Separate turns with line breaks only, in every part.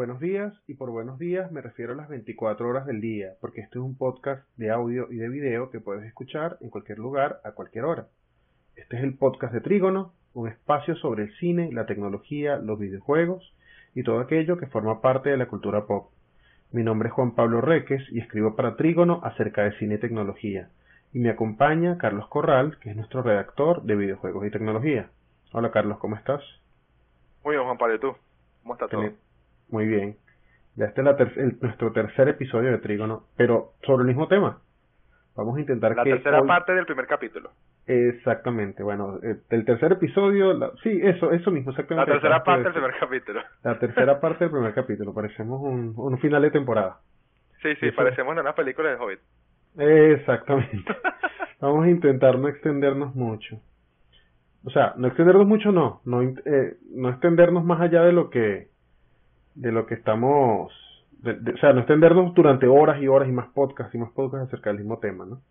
Buenos días, y por buenos días me refiero a las 24 horas del día, porque este es un podcast de audio y de video que puedes escuchar en cualquier lugar, a cualquier hora. Este es el podcast de Trígono, un espacio sobre el cine, la tecnología, los videojuegos y todo aquello que forma parte de la cultura pop. Mi nombre es Juan Pablo Reques y escribo para Trígono acerca de cine y tecnología. Y me acompaña Carlos Corral, que es nuestro redactor de videojuegos y tecnología. Hola Carlos, ¿cómo estás?
Muy bien, Juan Pablo, ¿y tú? ¿Cómo está todo?
Muy bien. Ya este es nuestro tercer episodio de Trígono, pero sobre el mismo tema. Vamos a intentar
la
que...
La tercera parte del primer capítulo.
Exactamente, bueno, eh, el tercer episodio, sí, eso, eso mismo, exactamente.
La tercera parte del primer capítulo.
La tercera parte del primer capítulo, parecemos un, un final de temporada.
Sí, sí, parecemos en una película de Hobbit.
Exactamente. Vamos a intentar no extendernos mucho. O sea, no extendernos mucho no, no, eh, no extendernos más allá de lo que de lo que estamos, o sea, no extendernos durante horas y horas y más podcasts y más podcasts acerca del mismo tema, ¿no?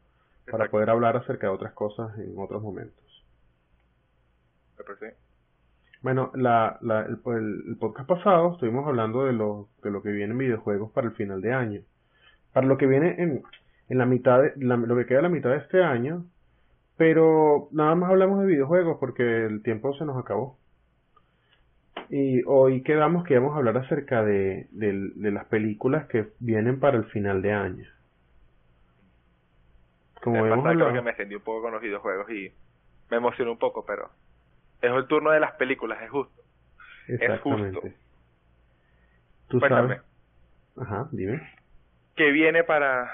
Para poder hablar acerca de otras cosas en otros momentos. Bueno, la, la, el, el, podcast pasado estuvimos hablando de lo, de lo que viene en videojuegos para el final de año. Para lo que viene en, en la mitad, de, lo que queda de la mitad de este año, pero nada más hablamos de videojuegos porque el tiempo se nos acabó. Y hoy quedamos que íbamos a hablar acerca de, de, las películas que vienen para el final de año.
Como vemos creo que me extendí un poco con los videojuegos y me emocionó un poco, pero es el turno de las películas, es justo. Es justo.
¿Tú sabes? Ajá, dime.
¿Qué viene para,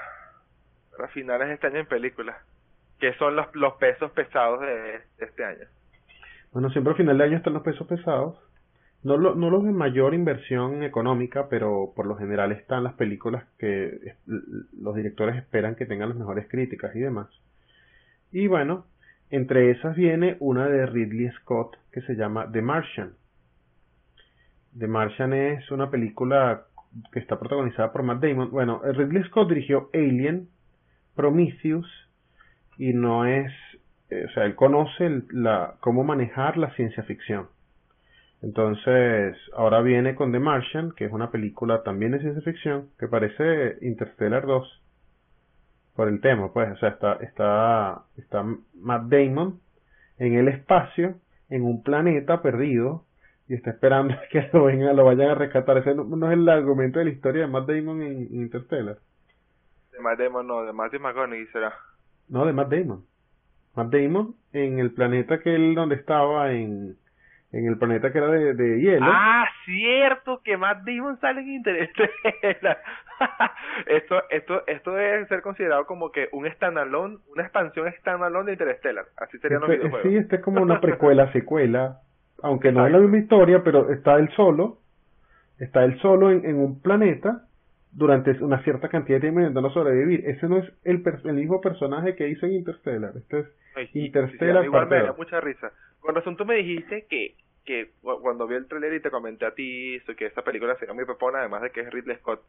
para finales de este año en películas? ¿Qué son los, los pesos pesados de este año?
Bueno, siempre al final de año están los pesos pesados no, lo, los de mayor inversión económica, pero por lo general están las películas que los directores esperan que tengan las mejores críticas y demás. Y bueno, entre esas viene una de Ridley Scott que se llama The Martian. The Martian es una película que está protagonizada por Matt Damon. Bueno, Ridley Scott dirigió Alien, Prometheus y no es, eh, o sea, él conoce la, cómo manejar la ciencia ficción. Entonces, ahora viene con The Martian, que es una película también de ciencia ficción, que parece Interstellar 2. Por el tema, pues, o sea, está, está, está Matt Damon en el espacio, en un planeta perdido, y está esperando que lo, venga, lo vayan a rescatar. Ese no, es el argumento de la historia de Matt Damon en, Interstellar.
De Matt Damon no, de Matthew McConaughey será.
No, de Matt Damon. Matt Damon en el planeta que él donde estaba en en el planeta que era de, de hielo.
Ah, cierto, que Matt Damon sale en Interstellar. esto, esto, esto debe ser considerado como que un standalone, una expansión standalone de Interstellar. Así serían los
este,
videojuegos.
Sí, este es como una precuela, secuela. Aunque no es la misma historia, pero está él solo. Está él solo en, en un planeta durante una cierta cantidad de tiempo intentando sobrevivir. Ese no es el, el mismo personaje que hizo en Interstellar. Este es Interstellar.
igual me da mucha risa. Con razón tú me dijiste que que cuando vi el trailer y te comenté a ti que esa película sería muy pepona, además de que es Ridley Scott,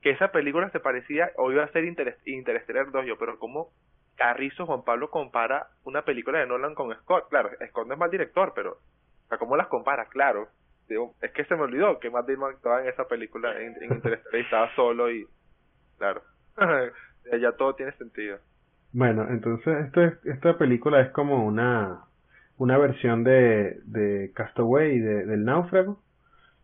que esa película se parecía o iba a ser Interstellar 2, yo, pero como Carrizo Juan Pablo compara una película de Nolan con Scott, claro, Scott no es mal director, pero, o sea, ¿cómo las compara? Claro, es que se me olvidó que Matt Damon estaba en esa película en, Interstellar y estaba solo y, claro, ya todo tiene sentido.
Bueno, entonces esto es, esta película es como una una versión de, de Castaway de, del náufrago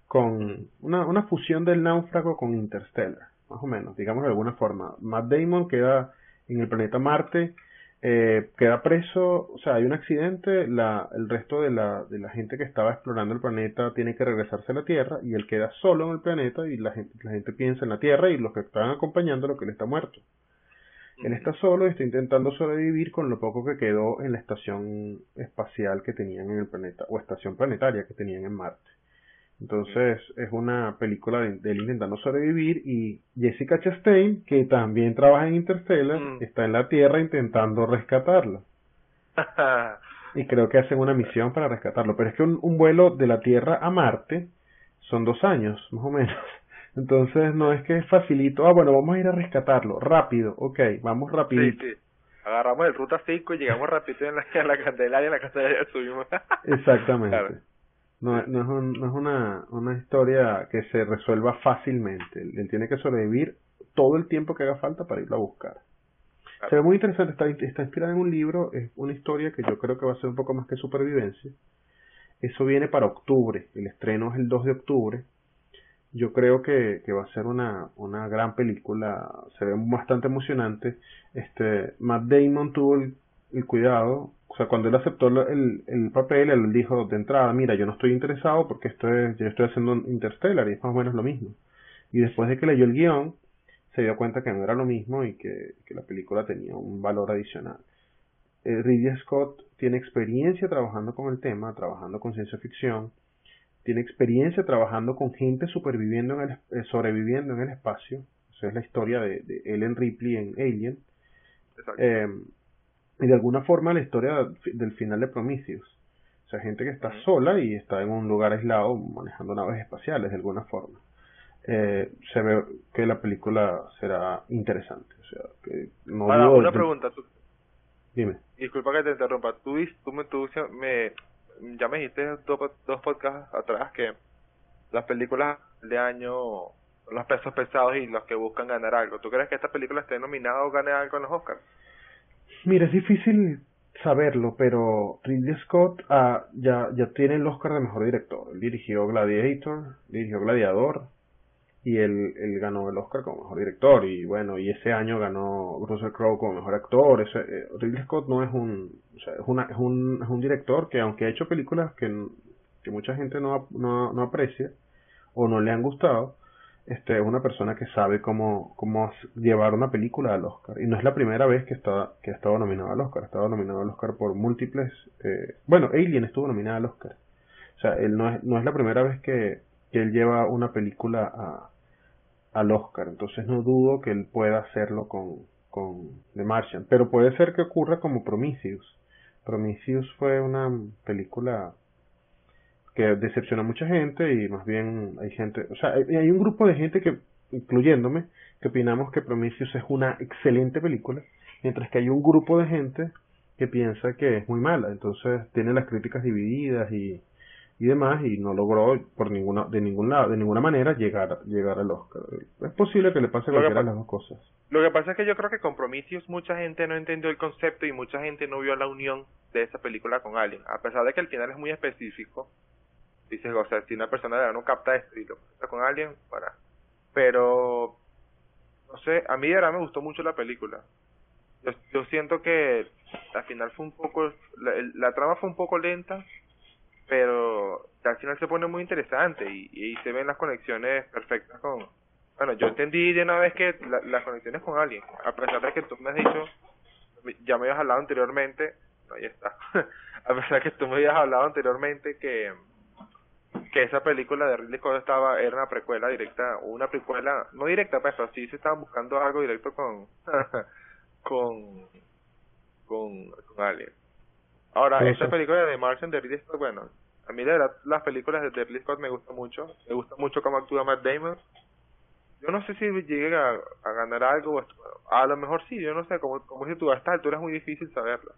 con una, una fusión del náufrago con Interstellar, más o menos, digamos de alguna forma. Matt Damon queda en el planeta Marte, eh, queda preso, o sea, hay un accidente, la, el resto de la, de la gente que estaba explorando el planeta tiene que regresarse a la Tierra y él queda solo en el planeta y la gente, la gente piensa en la Tierra y los que estaban acompañando lo que él está muerto. Él está solo y está intentando sobrevivir con lo poco que quedó en la estación espacial que tenían en el planeta, o estación planetaria que tenían en Marte. Entonces es una película de, él intentando sobrevivir y Jessica Chastain, que también trabaja en Interstellar, mm. está en la Tierra intentando rescatarlo. y creo que hacen una misión para rescatarlo. Pero es que un vuelo de la Tierra a Marte son dos años, más o menos. Entonces no es que es facilito, ah bueno, vamos a ir a rescatarlo, rápido, ok, vamos rapidito.
Sí, sí. Agarramos el ruta 5 y llegamos rapidito en la, en la Candelaria, en la Candelaria subimos.
Exactamente. No, no, es, no es una, una historia que se resuelva fácilmente. Él, tiene que sobrevivir todo el tiempo que haga falta para irlo a buscar. Se ve muy interesante, está, está inspirada en un libro, es una historia que yo creo que va a ser un poco más que supervivencia. Eso viene para octubre, el estreno es el 2 de octubre. Yo creo que, que va a ser una, una gran película, se ve bastante emocionante. Este, Matt Damon tuvo el, cuidado o sea, cuando él aceptó el, el papel, él dijo de entrada, mira, yo no estoy interesado porque esto es, yo estoy haciendo Interstellar y es más o menos lo mismo. Y después de que leyó el guion, se dio cuenta que no era lo mismo y que, que la película tenía un valor adicional. Eh, Ridley Scott tiene experiencia trabajando con el tema, trabajando con ciencia ficción, tiene experiencia trabajando con gente superviviendo en el, eh, sobreviviendo en el espacio. Esa es la historia de, de Ellen Ripley en Alien. Eh, y de alguna forma la historia del final de Prometheus. O sea, gente que está sola y está en un lugar aislado manejando naves espaciales de alguna forma. Eh, se ve que la película será interesante. O sea, que no
Ahora, una pregunta. Tú...
Dime.
Disculpa que te interrumpa. Tú, tú, me, tú me, ya me dijiste dos, dos podcasts atrás que las películas de año los pesos pesados y los que buscan ganar algo. ¿Tú crees que esta película esté nominada o gane algo en los Oscars?
Mira, es difícil saberlo, pero Ridley Scott ah, ya, ya tiene el Oscar de Mejor Director. Dirigió Gladiator, dirigió Gladiador, y él, él ganó el Oscar como Mejor Director. Y bueno, y ese año ganó Russell Crowe como Mejor Actor. Ese, eh, Ridley Scott no es un, o sea, es, una, es, un, es un director que aunque ha hecho películas que, que mucha gente no, no, no aprecia o no le han gustado, este, es una persona que sabe cómo, cómo llevar una película al Oscar. Y no es la primera vez que, está, que ha estado nominado al Oscar. Ha estado nominado al Oscar por múltiples... Eh, bueno, Alien estuvo nominada al Oscar. O sea, él no es, no es la primera vez que, que él lleva una película a, al Oscar. Entonces no dudo que él pueda hacerlo con, con The Martian. Pero puede ser que ocurra como Prometheus. Prometheus fue una película que decepciona a mucha gente y más bien hay gente, o sea, hay un grupo de gente que, incluyéndome, que opinamos que Prometheus es una excelente película, mientras que hay un grupo de gente que piensa que es muy mala, entonces tiene las críticas divididas y, y demás y no logró por ninguna de ningún lado de ninguna manera llegar llegar al Oscar es posible que le pase cualquiera de las dos cosas
lo que pasa es que yo creo que con Prometheus mucha gente no entendió el concepto y mucha gente no vio la unión de esa película con Alien a pesar de que el final es muy específico dices, o sea, si una persona de no capta esto y lo capta con alguien, para. Pero, no sé, a mí de verdad me gustó mucho la película. Yo, yo siento que al final fue un poco, la, la, trama fue un poco lenta, pero al final se pone muy interesante y, y se ven las conexiones perfectas con... Bueno, yo entendí de una vez que las conexiones con alguien, a pesar de que tú me has dicho, ya me habías hablado anteriormente, ahí está, a pesar de que tú me habías hablado anteriormente que que esa película de Ridley Scott estaba era una precuela directa una precuela no directa pues, pero sí se estaban buscando algo directo con con con con Alien ahora esta película de Martian de Ridley Scott bueno a mí de verdad las películas de Ridley Scott me gustan mucho me gusta mucho cómo actúa Matt Damon yo no sé si llegue a, a ganar algo a lo mejor sí yo no sé como como si tú a esta altura es muy difícil saberlo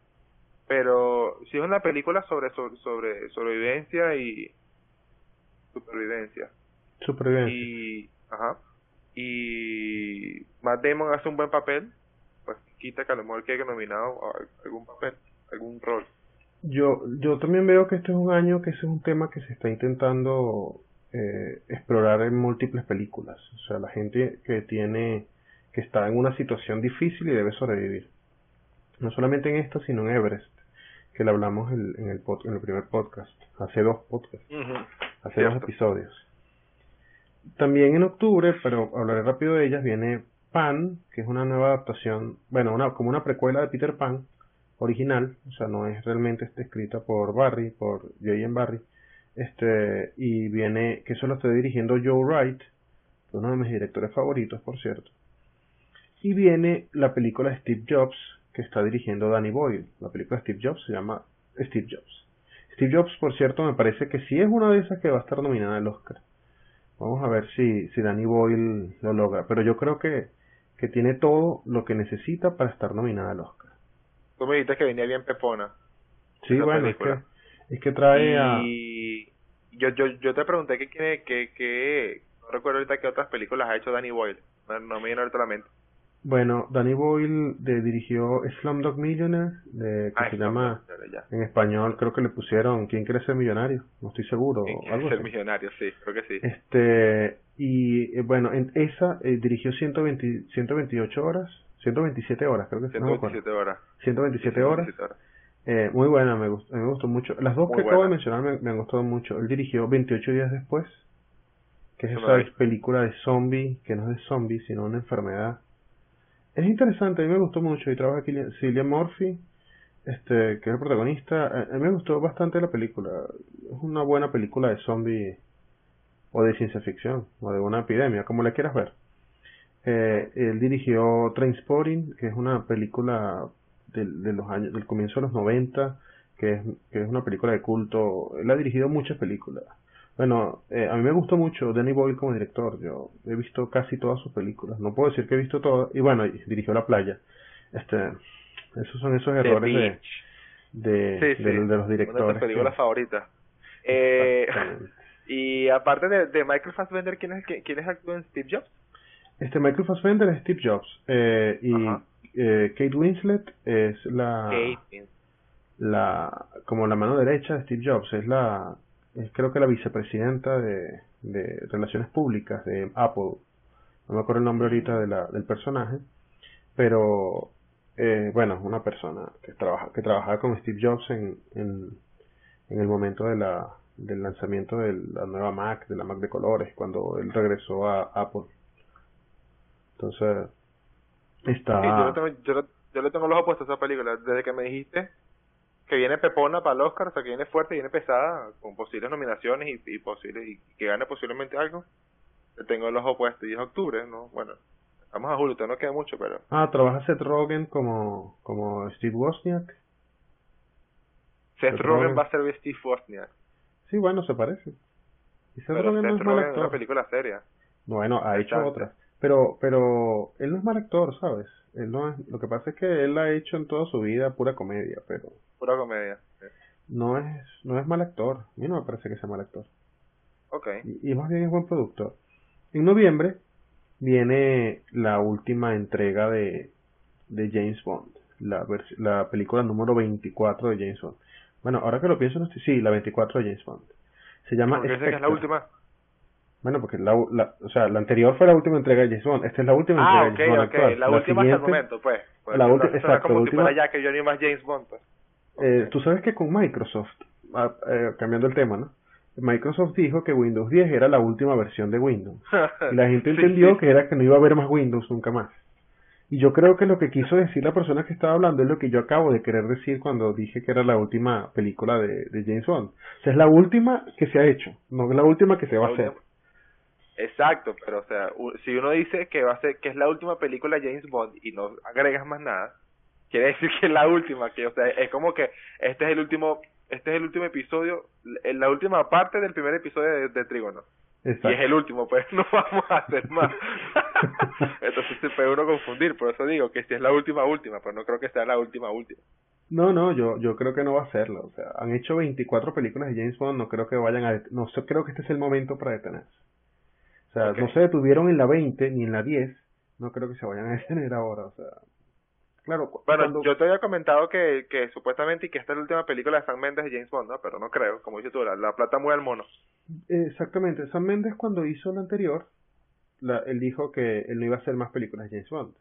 pero si es una película sobre sobre, sobre sobrevivencia y supervivencia.
Supervivencia.
Y, ajá. Y Matt Damon hace un buen papel, pues quita que a lo mejor quede nominado a algún papel, algún rol.
Yo, yo también veo que este es un año que ese es un tema que se está intentando eh, explorar en múltiples películas. O sea, la gente que tiene, que está en una situación difícil y debe sobrevivir. No solamente en esto, sino en Everest, que le hablamos en, el, en el primer podcast, hace dos podcasts hace dos episodios. También en octubre, pero hablaré rápido de ellas, viene Pan, que es una nueva adaptación, bueno, una, como una precuela de Peter Pan original, o sea, no es realmente este, escrita por Barry, por J.M. Barry, este, y viene, que eso lo está dirigiendo Joe Wright, uno de mis directores favoritos, por cierto. Y viene la película Steve Jobs, que está dirigiendo Danny Boyle. La película Steve Jobs se llama Steve Jobs. Steve Jobs, por cierto, me parece que sí es una de esas que va a estar nominada al Oscar. Vamos a ver si, si Danny Boyle lo logra. Pero yo creo que, que tiene todo lo que necesita para estar nominada al Oscar.
Tú me dijiste que venía bien Pepona.
Sí, bueno, es que, es que trae a...
Y yo, yo, yo te pregunté que, que, que, que no recuerdo ahorita qué otras películas ha hecho Danny Boyle. No, no me viene ahorita la mente.
Bueno, Danny Boyle de, dirigió Slumdog Millionaire, de, que
Ah,
se llama,
ya,
en español creo que le pusieron ¿Quién quiere ser millonario? No estoy seguro,
¿Quién quiere
algo
ser
así.
millonario? Sí, creo que sí.
Este, y eh, bueno, en esa eh, dirigió 120, 128 horas, 127 horas, creo que no acuerdo.
127 horas.
127 horas.
127
Eh, muy buena, me gustó, me gustó mucho. Las dos
Muy
que acabo de mencionar me, me han gustado mucho. Él dirigió 28 días después, que es esa película de zombie, que no es de zombie, sino una enfermedad. Es interesante, a mí me gustó mucho y trabaja Cillian, Cillian Murphy, este, que es el protagonista. A, a mí me gustó bastante la película. Es una buena película de zombie o de ciencia ficción o de una epidemia, como la quieras ver. Eh, él dirigió Trainspotting, que es una película del, de los años, del comienzo de los 90, que es, que es una película de culto. Él ha dirigido muchas películas. Bueno, eh, a mí me gustó mucho Danny Boyle como director. Yo he visto casi todas sus películas. No puedo decir que he visto todas. Y bueno, dirigió La Playa. Este, esos son esos
The
errores de, de,
Sí, sí.
de, de los
Una de
directores.
tus películas
que-
favoritas. Eh, y aparte de, de Michael Fassbender, ¿quién es, el que- quién es actúa en Steve Jobs?
Este Michael Fassbender es Steve Jobs. eh, y eh, Kate Winslet es la,
Kate.
la como la mano derecha de Steve Jobs. Es la es creo que la vicepresidenta de, de Relaciones Públicas de Apple. No me acuerdo el nombre ahorita de la, del personaje. Pero eh, bueno, una persona que trabaja que trabajaba con Steve Jobs en, en, en el momento de la del lanzamiento de la nueva Mac, de la Mac de colores, cuando él regresó a Apple. Entonces, está...
Sí, yo, le tengo, yo, le- yo le tengo los opuestos a esa película. Desde que me dijiste que viene Pepona para el Oscar, o sea, que viene fuerte, viene pesada, con posibles nominaciones y, y posibles y que gane posiblemente algo, le tengo los opuestos. Y es octubre, ¿no? Bueno, estamos a julio, no queda mucho, pero...
Ah, trabaja Seth Rogen como, como Steve Wozniak.
Seth
Seth
Rogen
Rogen.
va a ser Steve Wozniak.
Sí, bueno, se parece. Y Seth
Pero
Rogen no es mal
Rogen es una película seria.
Bueno, ha hecho otras. Pero, pero él no es mal actor, ¿sabes? Él no es, lo que pasa es que él ha hecho en toda su vida pura comedia, pero
Pura comedia. Sí.
no es, no es mal actor. A mí no me parece que sea mal actor.
Ok.
Y, y más bien es buen productor. En noviembre viene la última entrega de, de James Bond, la, la película número 24 de James Bond. Bueno, ahora que lo pienso, no estoy, sí, la 24 de James Bond. Se llama
Porque que es la última.
Bueno, porque la, la, o sea, la anterior fue la última entrega de James Bond. Esta es la última
Ah,
entrega
ok,
de James Bond
ok.
actual.
La, última hasta el momento, pues. Pues,
la
suena
exacto,
como
la última-
ya que Johnny más James Bond, pues.
Eh,
Ok.
Tú sabes que con Microsoft, ah, eh, cambiando el tema, ¿no? Microsoft dijo que Windows 10 era la última versión de Windows. Y la gente
Sí,
entendió
sí.
que era que no iba a haber más Windows nunca más. Y yo creo que lo que quiso decir la persona que estaba hablando es lo que yo acabo de querer decir cuando dije que era la última película de, de James Bond. O sea, es la última que se ha hecho, no es la última que se va a hacer.
Exacto, pero o sea, si uno dice que va a ser que es la última película de James Bond y no agregas más nada, quiere decir que es la última, que o sea, es como que este es el último este es el último episodio, l- la última parte del primer episodio de, de Trígono. Y
Exacto.
es el último, pues no vamos a hacer más. Entonces se puede uno confundir, por eso digo que si es la última, última, pero no creo que sea la última, última.
No, no, yo, yo creo que no va a serlo. O sea, han hecho 24 películas de James Bond, no creo que vayan a... No creo que este es el momento para detenerse. O sea, no se detuvieron en la 20 ni en la 10, no creo que se vayan a detener ahora. O sea, claro,
Bueno,
cuando-
yo te había comentado que, que supuestamente y que esta es la última película de Sam Mendes de James Bond, ¿no? Pero no creo, como dices tú, la, la plata mueve al mono.
Exactamente, Sam Mendes cuando hizo la anterior, la- él dijo que él no iba a hacer más películas de James Bond.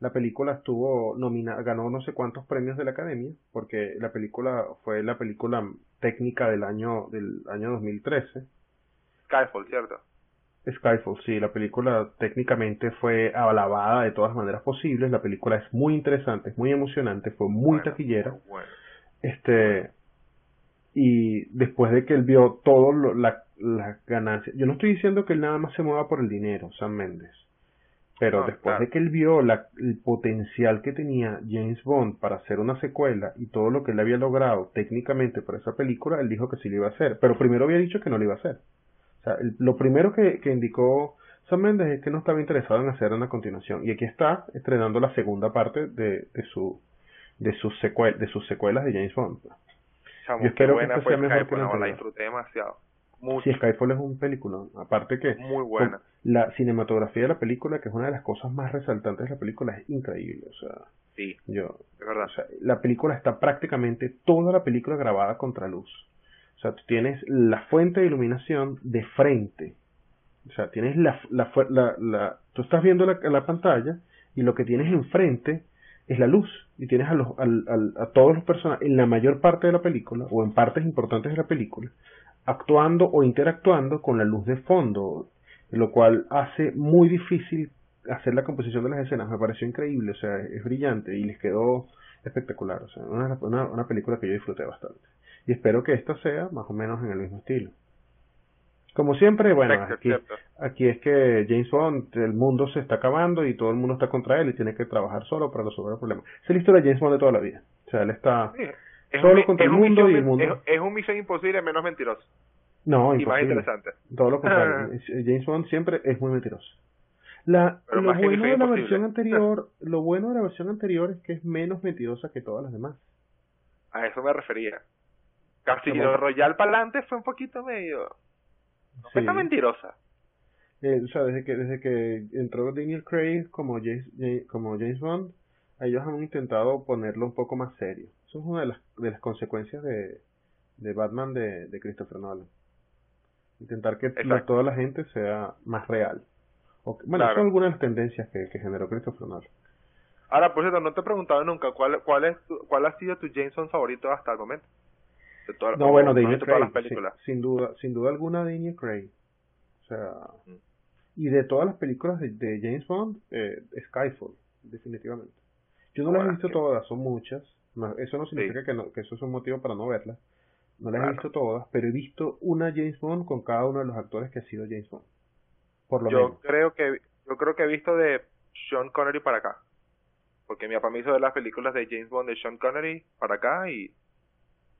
La película estuvo nominada, ganó no sé cuántos premios de la Academia, porque la película fue la película técnica del año del año 2013.
Skyfall, ¿cierto?
Skyfall, sí, la película técnicamente fue alabada de todas maneras posibles. La película es muy interesante, es muy emocionante, fue muy
Bueno,
taquillera.
Bueno.
Este, y después de que él vio todo lo- la, las ganancias, yo no estoy diciendo que él nada más se mueva por el dinero, Sam Mendes, pero
No,
después
claro.
de que él vio la, el potencial que tenía James Bond para hacer una secuela y todo lo que él había logrado técnicamente para esa película, él dijo que sí lo iba a hacer, pero primero había dicho que no lo iba a hacer. O sea, el- lo primero que, que indicó Sam Mendes es que no estaba interesado en hacer una continuación, y aquí está estrenando la segunda parte de, de su de sus secue- de sus secuelas de James Bond.
Chamo,
Yo espero que
buena
esta
fue
sea mejor que la
no, la disfruté demasiado. Mucho.
Sí, Skyfall es un película. Aparte que
Muy buena.
la cinematografía de la película, que es una de las cosas más resaltantes de la película, es increíble. O sea,
Sí,
yo,
es verdad.
o sea, la película está prácticamente toda la película grabada contra luz. O sea, tú tienes la fuente de iluminación de frente. O sea, tienes la, la, la, la- tú estás viendo la, la pantalla y lo que tienes enfrente es la luz. Y tienes a, los, al- al- a todos los personajes, en la mayor parte de la película, o en partes importantes de la película, actuando o interactuando con la luz de fondo, lo cual hace muy difícil hacer la composición de las escenas. Me pareció increíble, o sea, es brillante y les quedó espectacular. O sea, una, una, una película que yo disfruté bastante. Y espero que esta sea más o menos en el mismo estilo. Como siempre, bueno, aquí, aquí es que James Bond, el mundo se está acabando y todo el mundo está contra él y tiene que trabajar solo para resolver el problema. Es la historia de James Bond de toda la vida. O sea, él está...
Es
Solo
un
contra el
un
mundo
misión-
y el mundo-
Es, es un misión imposible menos mentiroso.
No,
Y más
imposible.
interesante.
Todo lo contrario. Es- James Bond siempre es muy mentiroso. La,
Pero
lo
más
bueno de la
Imposible.
versión anterior, lo bueno de la versión anterior es que es menos mentirosa que todas las demás.
A eso me refería.
Como-
Royal para adelante fue un poquito medio...
Sí.
está mentirosa.
Eh, o sea, desde que desde que entró Daniel Craig como James, Ja- como James Bond, ellos han intentado ponerlo un poco más serio. Eso es una de las, de las consecuencias de, de Batman de, de Christopher Nolan. Intentar que la- toda la gente sea más real. O bueno,
Claro.
son algunas de las tendencias que, que generó Christopher Nolan.
Ahora, por cierto, no te he preguntado nunca cuál, cuál, es tu- cuál ha sido tu Jameson favorito hasta el momento. De todas-
No, bueno,
de
Daniel Craig,
las películas.
sin, sin duda, sin duda alguna Daniel Craig. O sea,
Mm.
y de todas las películas de, de James Bond, eh, Skyfall, definitivamente. Yo no las he visto todas, son muchas. No, eso no significa que, no, que eso es un motivo para no verlas. No las he visto todas, pero he visto una James Bond con cada uno de los actores que ha sido James Bond. Por lo
Yo
menos.
creo que yo creo que he visto de Sean Connery para acá. Porque mi papá me hizo ver las películas de James Bond de Sean Connery para acá y,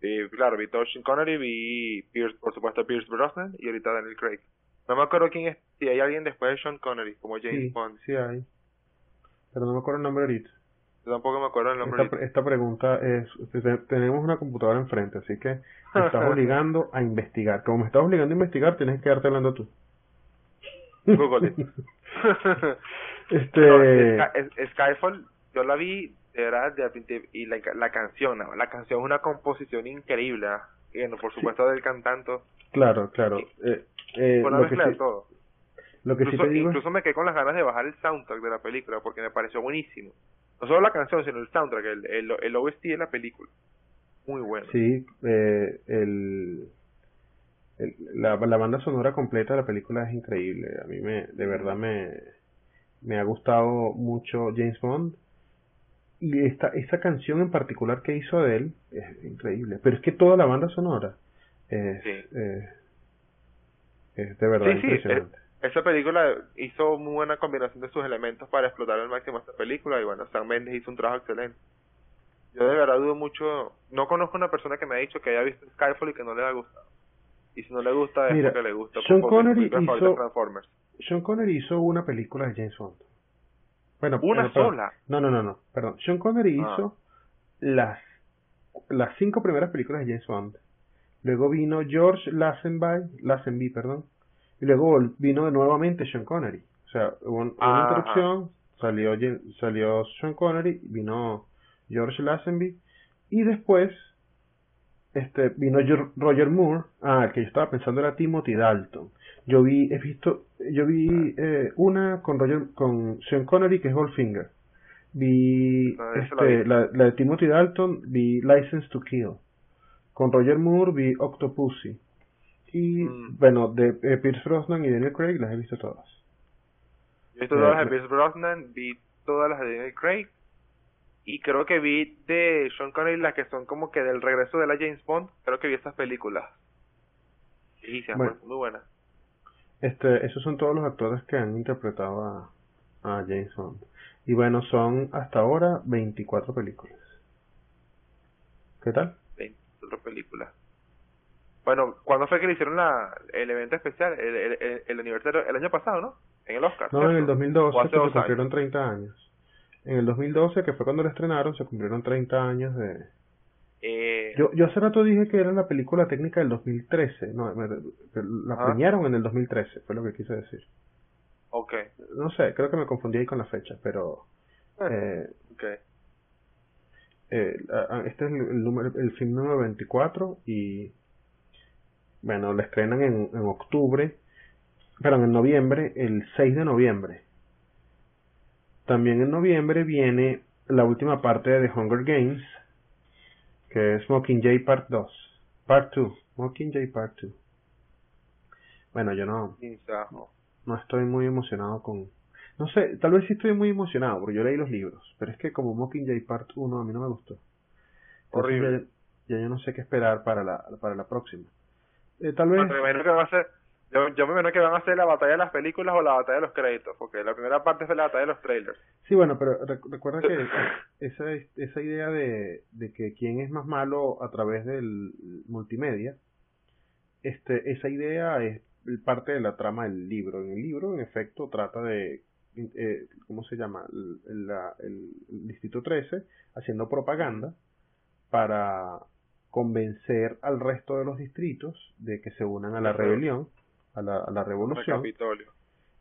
y, claro, vi todo Sean Connery, vi Pierce, por supuesto Pierce Brosnan y ahorita Daniel Craig. No me acuerdo quién es, si hay alguien después de Sean Connery como James
Sí,
Bond.
sí hay. Pero no me acuerdo el nombre ahorita.
Yo tampoco me acuerdo el nombre.
Esta, esta pregunta es, te- tenemos una computadora enfrente, así que me estás obligando a investigar. Como me estás obligando a investigar, tienes que quedarte hablando tú.
Google
este,
No, Sky- es- Skyfall, yo la vi, de verdad, de principio, y la, la canción, la canción es una composición increíble, ¿ah? y bueno, por supuesto del cantante,
claro, claro. Eh, eh,
con una
lo, que
mezcla de todo.
lo que sí
Incluso,
te digo es-
incluso me quedé con las ganas de bajar el soundtrack de la película porque me pareció buenísimo. No solo la canción, sino el soundtrack, el, el, el OST de la película. Muy bueno.
Sí, eh, el, el- la, la banda sonora completa de la película es increíble. A mí me, de verdad me, me ha gustado mucho James Bond. Y esta, esta canción en particular que hizo de él es increíble. Pero es que toda la banda sonora es,
Sí.
eh, es de verdad
Sí, sí,
impresionante.
Esa película hizo muy buena combinación de sus elementos para explotar al máximo esta película y bueno, Sam Mendes hizo un trabajo excelente. Yo de verdad dudo mucho, no conozco una persona que me ha dicho que haya visto Skyfall y que no le haya gustado. Y si no le gusta es
Mira,
porque le gusta.
Sean Connery hizo-
Transformers.
Sean Connery hizo una película de James Bond. Bueno,
¿Una
eh,
sola?
No, no, no, no. Perdón. Sean Connery
Ah.
hizo las, las cinco primeras películas de James Bond. Luego vino George Lazenby, Lazenby, perdón. Y luego vino nuevamente Sean Connery. O sea, hubo un- una interrupción, salió, salió Sean Connery, vino George Lazenby. Y después este vino Roger Moore. Ah, el que yo estaba pensando era Timothy Dalton. Yo vi, he visto, yo vi eh, una con Roger, con Sean Connery que es Goldfinger. Vi
Ah,
este,
vi.
la, la de Timothy Dalton, vi License to Kill. Con Roger Moore vi Octopussy. Y
Mm.
bueno, de eh, Pierce Brosnan y Daniel Craig las he visto todas.
Yo he visto
Eh,
todas las de
me-
Pierce Brosnan, vi todas las de Daniel Craig y creo que vi de Sean Connery las que son como que del regreso de la James Bond, creo que vi estas películas. Y sí,
Bueno.
muy buenas.
Este, esos son todos los actores que han interpretado a, a James Bond. Y bueno, son hasta ahora 24 películas. ¿Qué tal?
20 otras películas. Bueno, ¿cuándo fue que le hicieron la, el evento especial? El, el, el, el aniversario, el año pasado, ¿no? En el Oscar.
No, en el
¿cierto?
2012
O hace
se cumplieron 30 años. En el 2012, que fue cuando lo estrenaron, se cumplieron 30 años de,
Eh,
Yo, yo hace rato dije que era la película técnica del 2013. No, me- la
Ajá.
premiaron en el 2013, fue lo que quise decir.
ok.
No sé, creo que me confundí ahí con la fecha, pero eh,
ok.
eh, a- a- este es el, el número, el film número 24 y bueno, lo estrenan en, en octubre, perdón, en noviembre, el 6 de noviembre. También en noviembre viene la última parte de The Hunger Games, que es Mockingjay Part 2, Part 2, Mockingjay Part 2. Bueno, yo no, no estoy muy emocionado con... No sé, tal vez sí estoy muy emocionado, porque yo leí los libros, pero es que como Mockingjay Part 1 a mí no me gustó.
Horrible.
Ya, ya yo no sé qué esperar para la, para la próxima. Eh, tal vez...
Me imagino que va a ser, yo, yo me imagino que van a hacer la batalla de las películas o la batalla de los créditos, porque la primera parte fue la batalla de los trailers.
Sí, bueno, pero rec- recuerda que esa, esa idea de, de que quién es más malo a través del multimedia, este, esa idea es parte de la trama del libro. En el libro, en efecto, trata de, eh, ¿cómo se llama? El, la- el- el Distrito 13 haciendo propaganda para convencer al resto de los distritos de que se unan a la rebelión, a la, a la
El
revolución
Capitolio.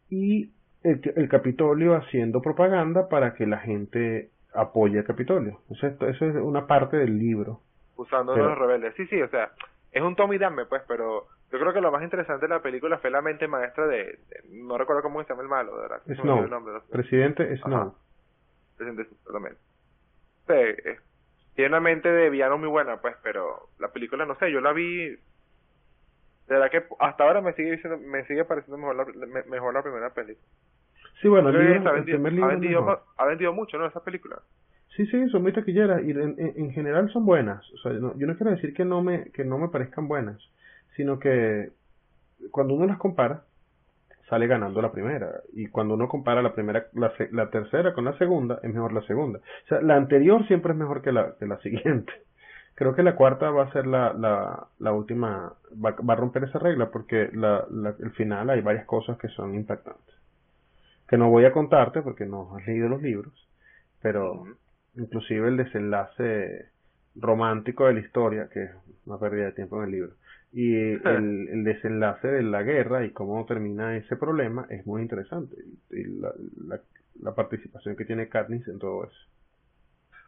y el, el Capitolio haciendo propaganda para que la gente apoye al Capitolio. O sea, esto- eso es una parte del libro.
Usando
Pero-
los rebeldes. Sí, sí, o sea, es un Tommy Dame, pues, pero yo creo que lo más interesante de la película fue la mente maestra de, de- no recuerdo cómo se llama el malo, verdad.
Snow.
olvidó el nombre, no sé.
Presidente Snow.
Presidente exactamente. Sí, eh, tiene una mente de villano muy buena, pues, pero la película, no sé, yo la vi... De verdad que hasta ahora me sigue diciendo, me sigue pareciendo mejor la, me- mejor la primera película.
Sí, bueno, el, libro-
ha, vendido, ha, vendido,
mejor.
ha vendido mucho, ¿no? Esa película.
Sí, sí, son muy taquilleras y en, en- en general son buenas. O sea, no- yo no quiero decir que no me que no me parezcan buenas, sino que cuando uno las compara sale ganando la primera y cuando uno compara la primera la, la tercera con la segunda es mejor la segunda. O sea, la anterior siempre es mejor que la que la siguiente. Creo que la cuarta va a ser la, la, la última, va, va a romper esa regla porque la, la, el final hay varias cosas que son impactantes. Que no voy a contarte porque no has leído los libros, pero inclusive el desenlace romántico de la historia, que es una pérdida de tiempo en el libro, y el, el desenlace de la guerra y cómo termina ese problema es muy interesante. Y, y la, la, la participación que tiene Katniss en todo eso.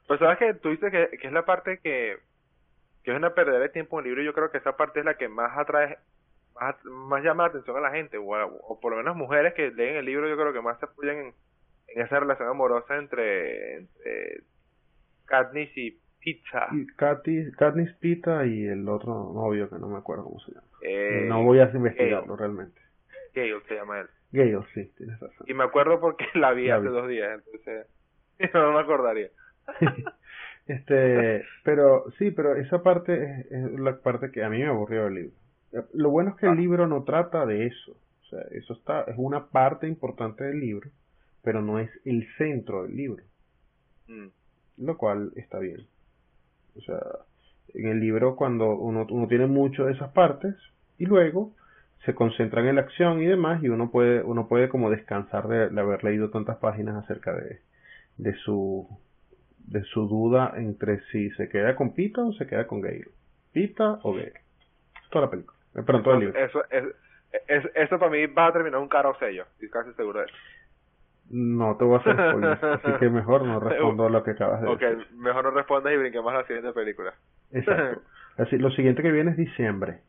Pues sabes que tú dices que, que es la parte que, que es una pérdida de tiempo en el libro y yo creo que esa parte es la que más atrae, más, más llama la atención a la gente, o, a- o por lo menos mujeres que leen el libro yo creo que más se apoyan en, en esa relación amorosa entre, entre Katniss y Pizza.
Y Katniss, Katniss Pita y el otro novio que no me acuerdo cómo se llama.
Eh,
no voy a investigarlo realmente.
Gale se llama él.
Gale, sí, tienes razón.
Y me acuerdo porque la vi
La
hace
vi.
dos días, entonces no me acordaría.
este, pero sí, pero esa parte es, es la parte que a mí me aburrió del libro. Lo bueno es que
Ah.
el libro no trata de eso. O sea, eso está, es una parte importante del libro, pero no es el centro del libro,
Mm.
lo cual está bien. O sea, en el libro cuando uno, uno tiene mucho de esas partes y luego se concentran en la acción y demás y uno puede, uno puede como descansar de, de haber leído tantas páginas acerca de, de su de su duda entre si se queda con Pita o se queda con Gale. Pita o Gale. Toda la película. Perdón, todo el libro.
Eso, es, es- eso para mí va a terminar un caro sello, estoy casi seguro de eso.
No te voy a hacer spoilers, así que mejor no respondo a lo que acabas de
Ok,
decir.
mejor no respondas y brinquemos a la siguiente película.
Exacto. Así, lo siguiente que viene es diciembre.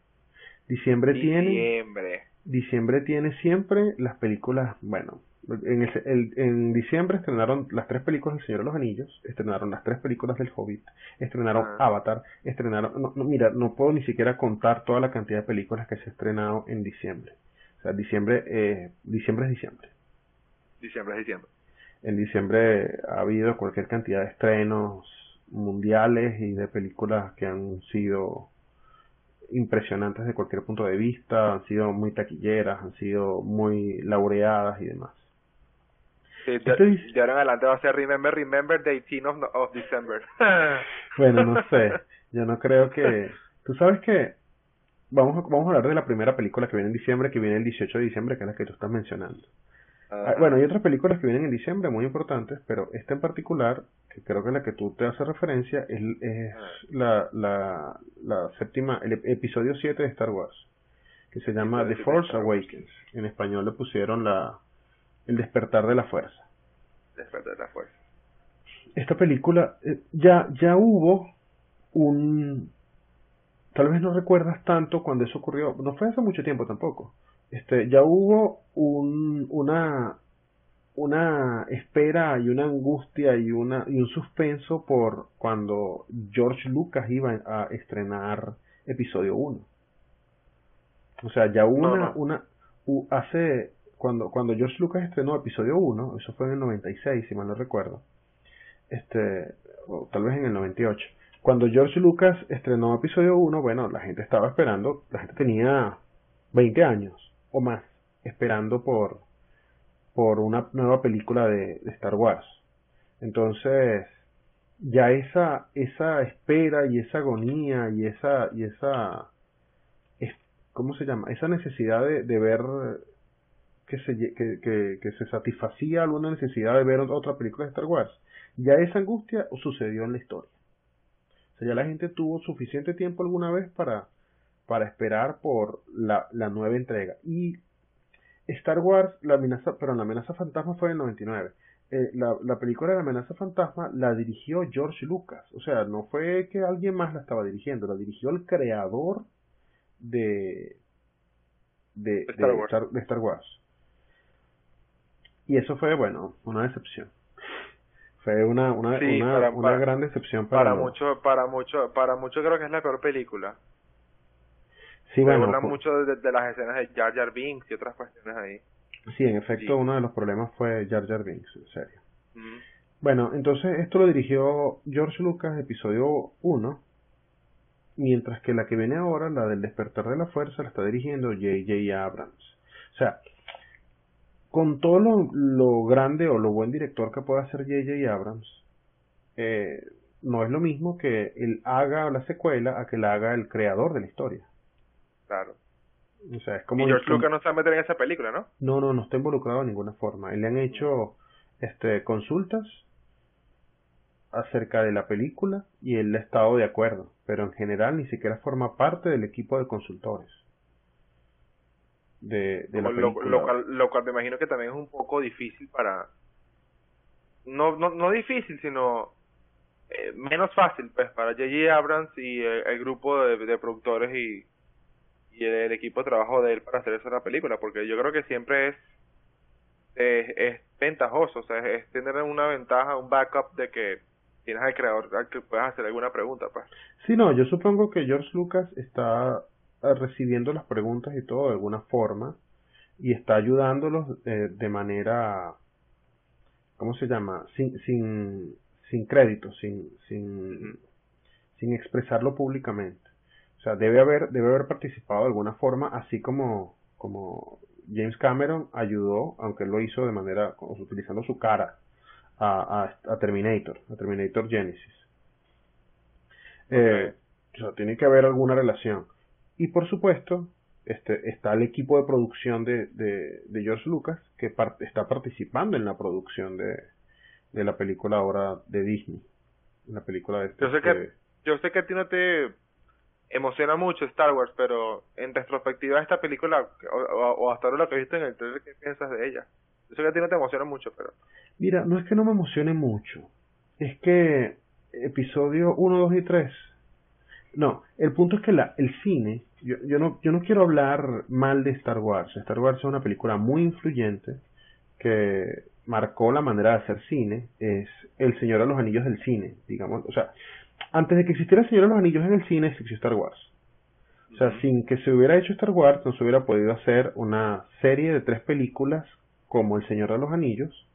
Diciembre tiene
Diciembre.
diciembre tiene siempre las películas, bueno, en, el- el- en diciembre estrenaron las tres películas del Señor de los Anillos, estrenaron las tres películas del Hobbit, estrenaron
Ah.
Avatar, estrenaron, no, no, mira, no puedo ni siquiera contar toda la cantidad de películas que se ha estrenado en diciembre. O sea, diciembre, eh, diciembre es diciembre.
Diciembre es diciembre.
En diciembre ha habido cualquier cantidad de estrenos mundiales y de películas que han sido impresionantes de cualquier punto de vista, han sido muy taquilleras, han sido muy laureadas y demás.
Sí, de, de ahora en adelante va a ser Remember, Remember the 18 of, of December.
Bueno, no sé, yo no creo que... Tú sabes que vamos a, vamos a hablar de la primera película que viene en diciembre, que viene el 18 de diciembre, que es la que tú estás mencionando. Ah, bueno, hay otras películas que vienen en diciembre muy importantes, pero esta en particular, que creo que es la que tú te haces referencia, es, es
Ah.
la, la, la séptima, el ep- episodio 7 de Star Wars, que se llama The Force. Awakens. En español le pusieron la El despertar de la fuerza.
Después de la fuerza.
Esta película, eh, ya, ya hubo un... Tal vez no recuerdas tanto cuando eso ocurrió, no fue hace mucho tiempo tampoco. Este, ya hubo un, una, una espera y una angustia y, una, y un suspenso por cuando George Lucas iba a estrenar episodio 1. O sea, ya hubo
No,
una,
no.
una hace, cuando, cuando George Lucas estrenó episodio 1, eso fue en el 96, si mal no recuerdo, este, o tal vez en el 98. Cuando George Lucas estrenó episodio 1, bueno, la gente estaba esperando, la gente tenía 20 años o más esperando por, por una nueva película de, de Star Wars. Entonces, ya esa, esa espera y esa agonía y esa, y esa, es- ¿cómo se llama? Esa necesidad de, de ver que se, que, que, que se satisfacía alguna necesidad de ver otra película de Star Wars. Ya esa angustia sucedió en la historia. O sea, ya la gente tuvo suficiente tiempo alguna vez para, para esperar por la, la nueva entrega. Y Star Wars, la amenaza, pero la amenaza fantasma fue en el 99. Eh, la, la película de la amenaza fantasma la dirigió George Lucas. O sea, no fue que alguien más la estaba dirigiendo, la dirigió el creador de, de, de
Star Wars.
Star, de Star Wars. Y eso fue, bueno, una decepción. Fue una, una,
Sí,
una,
para-
una
para-
gran decepción para,
Para
los-
mucho, para mucho, para mucho creo que es la peor película.
Sí,
Se
bueno, fu-
mucho de, de las escenas de Jar Jar Binks y otras cuestiones ahí.
sí, en efecto,
Sí.
uno de los problemas fue Jar Jar Binks, en serio.
Mm.
Bueno, entonces esto lo dirigió George Lucas, episodio 1, mientras que la que viene ahora, la del despertar de la fuerza, la está dirigiendo J.J. Abrams. O sea, con todo lo, lo grande o lo buen director que pueda hacer J.J. Abrams, eh, no es lo mismo que él haga la secuela a que la haga el creador de la historia.
Claro.
O sea, es como...
y George Lucas no se va a meter en esa película, ¿no?
No, no, no está involucrado de ninguna forma. Le han hecho este, consultas acerca de la película y él ha estado de acuerdo, pero en general ni siquiera forma parte del equipo de consultores de, de la
Como lo, lo cual, lo cual me imagino que también es un poco difícil para... No, no, no difícil, sino eh, menos fácil, pues, para J.J. Abrams y el, el grupo de, de productores y, y el, el equipo de trabajo de él para hacer esa película, porque yo creo que siempre es es, es ventajoso, o sea, es, es tener una ventaja, un backup de que tienes al creador al que puedas hacer alguna pregunta, pues.
Sí, no, yo supongo que George Lucas está recibiendo las preguntas y todo de alguna forma y está ayudándolos eh, de manera, ¿cómo se llama? Sin, sin, sin crédito, sin, sin, sin expresarlo públicamente. O sea, debe haber, debe haber participado de alguna forma, así como, como James Cameron ayudó, aunque él lo hizo de manera, utilizando su cara, a, a, a Terminator, a Terminator Genesis. Eh, o sea, tiene que haber alguna relación. Y por supuesto, este, está el equipo de producción de, de, de George Lucas que par- está participando en la producción de, de la película ahora de Disney. La película de este,
Yo sé que- Yo sé que a ti no te emociona mucho Star Wars, pero en retrospectiva de esta película, o, o- o hasta ahora lo que viste en el trailer, ¿qué piensas de ella? Yo sé que a ti no te emociona mucho, pero...
Mira, no es que no me emocione mucho. Es que episodio 1, 2 y 3. No, el punto es que la, el cine, yo, yo, no, yo no quiero hablar mal de Star Wars. Star Wars es una película muy influyente que marcó la manera de hacer cine. Es El Señor de los Anillos del cine, digamos. O sea, antes de que existiera El Señor de los Anillos en el cine, existió Star Wars. O sea, sin que se hubiera hecho Star Wars, no se hubiera podido hacer una serie de tres películas como El Señor de los Anillos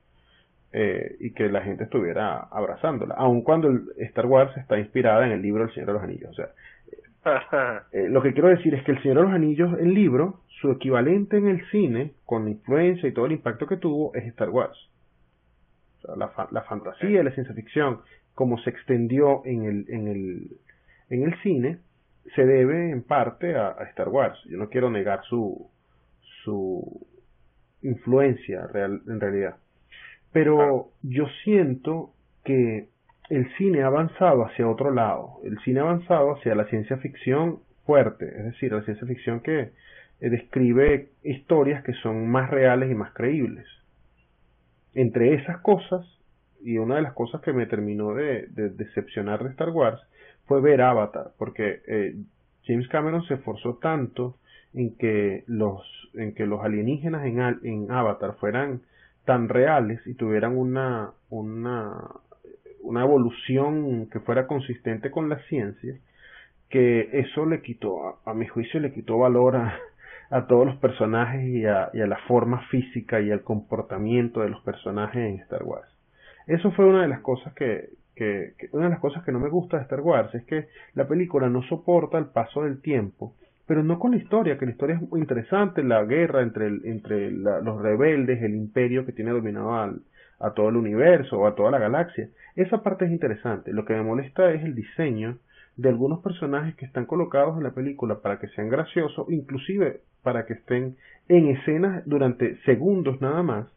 eh, y que la gente estuviera abrazándola, aun cuando el Star Wars está inspirada en el libro El Señor de los Anillos. O sea, eh, lo que quiero decir es que El Señor de los Anillos, el libro, su equivalente en el cine, con la influencia y todo el impacto que tuvo, es Star Wars. O sea, la, fa- la fantasía y la ciencia ficción, como se extendió en el, en el, en el cine, se debe en parte a, a Star Wars. Yo no quiero negar su, su, influencia real, en realidad. Pero yo siento que el cine ha avanzado hacia otro lado. El cine ha avanzado hacia la ciencia ficción fuerte, es decir, la ciencia ficción que eh, describe historias que son más reales y más creíbles. Entre esas cosas, y una de las cosas que me terminó de, decepcionar de Star Wars, fue ver Avatar, porque eh, James Cameron se esforzó tanto en que los, en que los alienígenas en, en Avatar fueran tan reales y tuvieran una, una, una evolución que fuera consistente con la ciencia, que eso le quitó, a, mi juicio, le quitó valor a, a todos los personajes y a, y a, la forma física y al comportamiento de los personajes en Star Wars. Eso fue una de las cosas que, que, una de las cosas que no me gusta de Star Wars es que la película no soporta el paso del tiempo, pero no con la historia, que la historia es interesante, la guerra entre, entre los rebeldes, el imperio que tiene dominado al, a todo el universo o a toda la galaxia. Esa parte es interesante. Lo que me molesta es el diseño de algunos personajes que están colocados en la película para que sean graciosos, inclusive para que estén en escenas durante segundos nada más,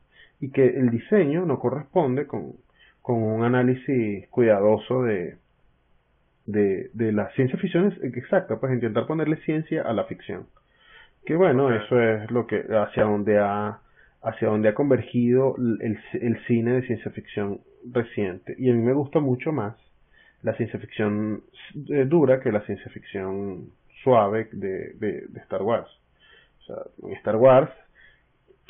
y que el diseño no corresponde con, con un análisis cuidadoso de, de, de la ciencia ficción exacta, pues intentar ponerle ciencia a la ficción. Que bueno, eso es lo que hacia donde ha hacia donde ha convergido el, el cine de ciencia ficción reciente. Y a mí me gusta mucho más la ciencia ficción eh, dura que la ciencia ficción suave de, de, Star Wars. O sea, en Star Wars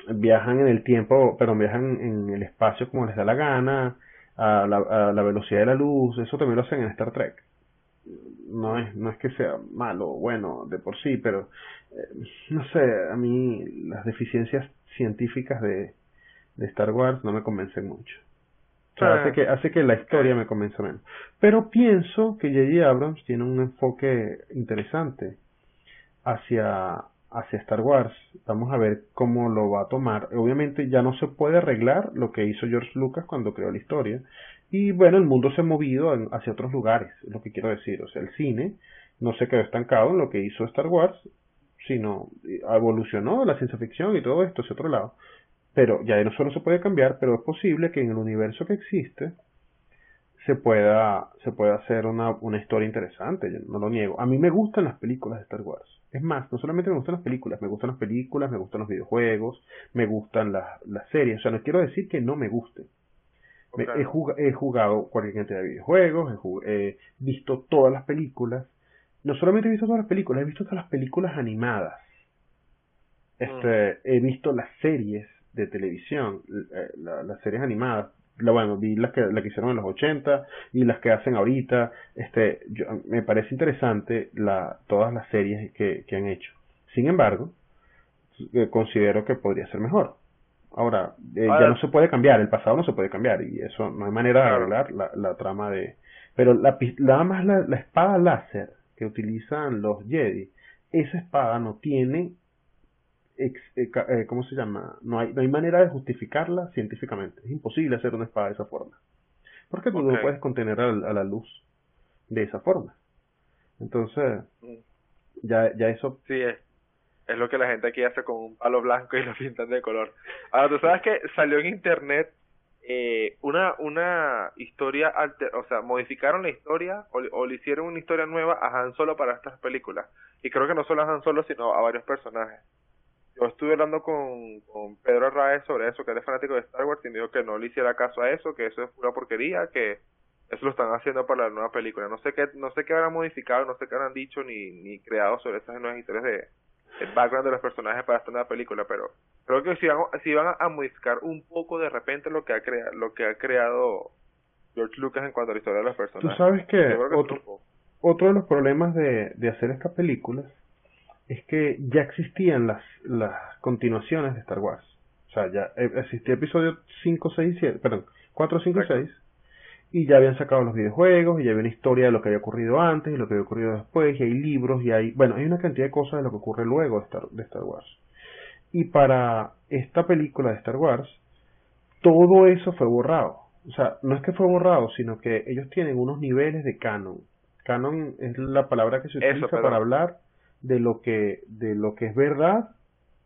viajan en el tiempo, pero viajan en el espacio como les da la gana, a la, a la velocidad de la luz, eso también lo hacen en Star Trek. No es, no es que sea malo o bueno de por sí, pero eh, no sé, a mí las deficiencias científicas de, de Star Wars no me convencen mucho hace que, hace que la historia me convenza menos. Pero pienso que J.J. Abrams tiene un enfoque interesante hacia, hacia Star Wars. Vamos a ver cómo lo va a tomar. Obviamente ya no se puede arreglar lo que hizo George Lucas cuando creó la historia. Y bueno, el mundo se ha movido hacia otros lugares, es lo que quiero decir. O sea, el cine no se quedó estancado en lo que hizo Star Wars, sino evolucionó la ciencia ficción y todo esto hacia otro lado. Pero ya no solo se puede cambiar, pero es posible que en el universo que existe se pueda, se pueda hacer una, una historia interesante, yo no lo niego. A mí me gustan las películas de Star Wars. Es más, no solamente me gustan las películas, me gustan las películas, me gustan los videojuegos, me gustan las, las series. O sea, no quiero decir que no me gusten. He, jugado, he, jugado cualquier cantidad de videojuegos, he, visto todas las películas. No solamente he visto todas las películas, he visto todas las películas animadas. Este, mm. He visto las series de televisión, eh, las series animadas, la, bueno, vi las que, la que hicieron en los 80 y las que hacen ahorita, este, yo, me parece interesante la, todas las series que, que han hecho. Sin embargo, eh, considero que podría ser mejor. Ahora, eh, ya no se puede cambiar, el pasado no se puede cambiar y eso no hay manera de arreglar la, la trama de... Pero la, nada más la, la espada láser que utilizan los Jedi, esa espada no tiene eh, eh, ¿cómo se llama? No hay, no hay manera de justificarla científicamente. Es imposible hacer una espada de esa forma. Porque tú no puedes contener a, la luz de esa forma. Entonces, mm. ya, ya eso...
Sí, es, es lo que la gente aquí hace con un palo blanco y lo pintan de color. Ahora, tú sabes que salió en internet eh, una una historia, alter, o sea, modificaron la historia o, o, le hicieron una historia nueva a Han Solo para estas películas. Y creo que no solo a Han Solo, sino a varios personajes yo estuve hablando con, con Pedro Arraez sobre eso, que él es fanático de Star Wars, y me dijo que no le hiciera caso a eso, que eso es pura porquería, que eso lo están haciendo para la nueva película. No sé qué, no sé qué habrán modificado, no sé qué habrán dicho ni, ni creado sobre esas nuevas historias de el background de los personajes para esta nueva película, pero creo que si van, si van a modificar un poco de repente lo que ha creado, lo que ha creado George Lucas en cuanto a la historia de los personajes.
Tú sabes que, otro, otro de los problemas de, de hacer estas películas es que ya existían las, las continuaciones de Star Wars. O sea, ya e, existía episodio 5, 6 y 7, perdón, 4, 5 y 6. Y ya habían sacado los videojuegos, y ya había una historia de lo que había ocurrido antes y lo que había ocurrido después, y hay libros, y hay, bueno, hay una cantidad de cosas de lo que ocurre luego de Star, de Star Wars. Y para esta película de Star Wars, todo eso fue borrado. O sea, no es que fue borrado, sino que ellos tienen unos niveles de canon. Canon es la palabra que se utiliza para hablar de lo que de lo que es verdad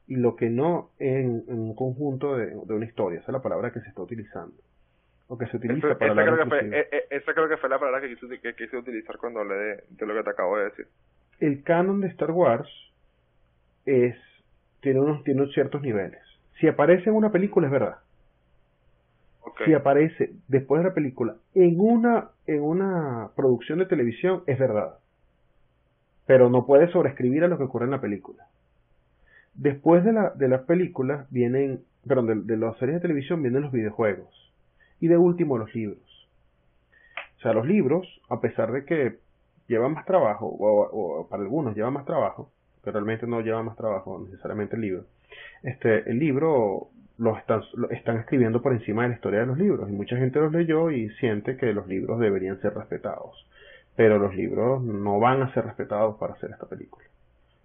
y lo que no en, un conjunto de, una historia. Esa es la palabra que se está utilizando. O que se utiliza para
esa, creo que fue, eh, eh, esa creo que fue la palabra que quise, que quise utilizar cuando hablé de, lo que te acabo de decir.
El canon de Star Wars es tiene unos, tiene ciertos niveles. Si aparece en una película es verdad. Si aparece después de la película en una, en una producción de televisión es verdad. Pero no puede sobreescribir a lo que ocurre en la película. Después de, la, de las películas vienen, perdón, de, de las series de televisión vienen los videojuegos. Y de último los libros. O sea, los libros, a pesar de que llevan más trabajo, o, para algunos llevan más trabajo, pero realmente no lleva más trabajo necesariamente el libro. Este, el libro lo están, lo están escribiendo por encima de la historia de los libros y mucha gente los leyó y siente que los libros deberían ser respetados. Pero los libros no van a ser respetados para hacer esta película